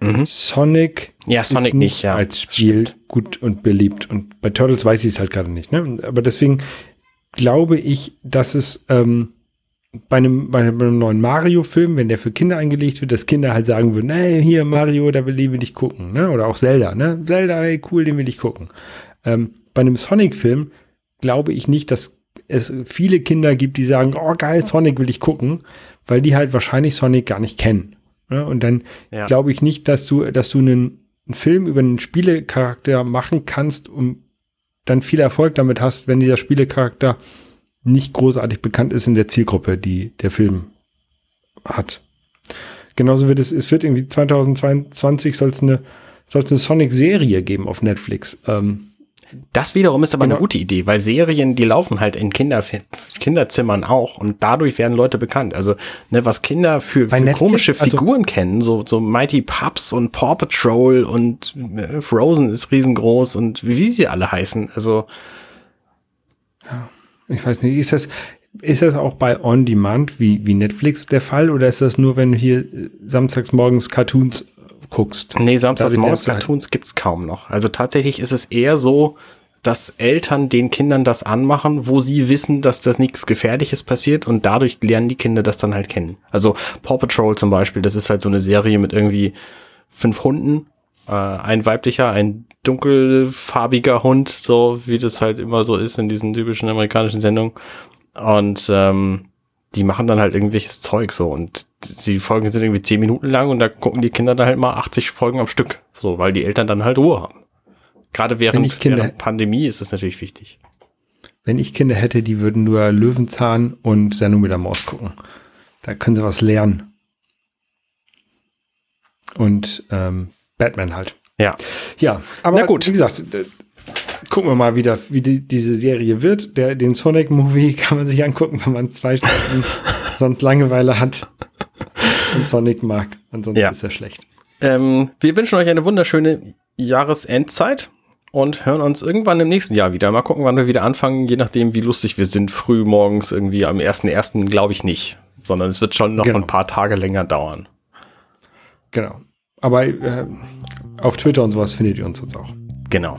Mhm. Sonic, ja, Sonic nicht, nicht ja. als Spiel gut und beliebt. Und bei Turtles weiß ich es halt gerade nicht. Ne? Aber deswegen glaube ich, dass es ähm, bei, einem, bei einem neuen Mario-Film, wenn der für Kinder eingelegt wird, dass Kinder halt sagen würden, hey, hier Mario, da will ich gucken. Ne? Oder auch Zelda. Ne? Zelda, hey, cool, den will ich gucken. Ähm, bei einem Sonic-Film glaube ich nicht, dass es viele Kinder gibt, die sagen, oh geil, Sonic will ich gucken, weil die halt wahrscheinlich Sonic gar nicht kennen. Ja, und dann ja. glaube ich nicht, dass du, dass du einen, einen Film über einen Spielecharakter machen kannst und dann viel Erfolg damit hast, wenn dieser Spielecharakter nicht großartig bekannt ist in der Zielgruppe, die der Film hat. Genauso wird es, es wird irgendwie 2022 soll es eine, soll es eine Sonic-Serie geben auf Netflix. Ähm, das wiederum ist aber genau. eine gute Idee, weil Serien, die laufen halt in Kinder, Kinderzimmern auch und dadurch werden Leute bekannt. Also, ne, was Kinder für, für komische also Figuren also kennen, so, so Mighty Pups und Paw Patrol und äh, Frozen ist riesengroß und wie sie alle heißen. Also. Ja, ich weiß nicht, ist das, ist das auch bei On Demand wie, wie Netflix der Fall oder ist das nur, wenn hier äh, samstags morgens Cartoons guckst. Nee, samstags morgens Cartoons gibt's kaum noch. Also tatsächlich ist es eher so, dass Eltern den Kindern das anmachen, wo sie wissen, dass das nichts Gefährliches passiert und dadurch lernen die Kinder das dann halt kennen. Also Paw Patrol zum Beispiel, das ist halt so eine Serie mit irgendwie fünf Hunden, äh, ein weiblicher, ein dunkelfarbiger Hund, so wie das halt immer so ist in diesen typischen amerikanischen Sendungen. Und ähm, die machen dann halt irgendwelches Zeug so und die Folgen sind irgendwie zehn Minuten lang und da gucken die Kinder dann halt mal 80 Folgen am Stück, so, weil die Eltern dann halt Ruhe haben. Gerade während, Kinder, während Pandemie ist es natürlich wichtig. Wenn ich Kinder hätte, die würden nur Löwenzahn und Sendung mit der Maus gucken. Da können sie was lernen. Und ähm, Batman halt. Ja. Ja, aber gut. wie gesagt, gucken wir mal wieder, wie die, diese Serie wird. Der, den Sonic-Movie kann man sich angucken, wenn man zwei Stunden sonst Langeweile hat und Sonic mag. Ansonsten ja. ist er schlecht. Ähm, wir wünschen euch eine wunderschöne Jahresendzeit und hören uns irgendwann im nächsten Jahr wieder. Mal gucken, wann wir wieder anfangen, je nachdem, wie lustig wir sind. Früh morgens irgendwie am 1.1. glaube ich nicht. sondern es wird schon noch Genau. ein paar Tage länger dauern. Genau. Aber äh, auf Twitter und sowas findet ihr uns jetzt auch. Genau.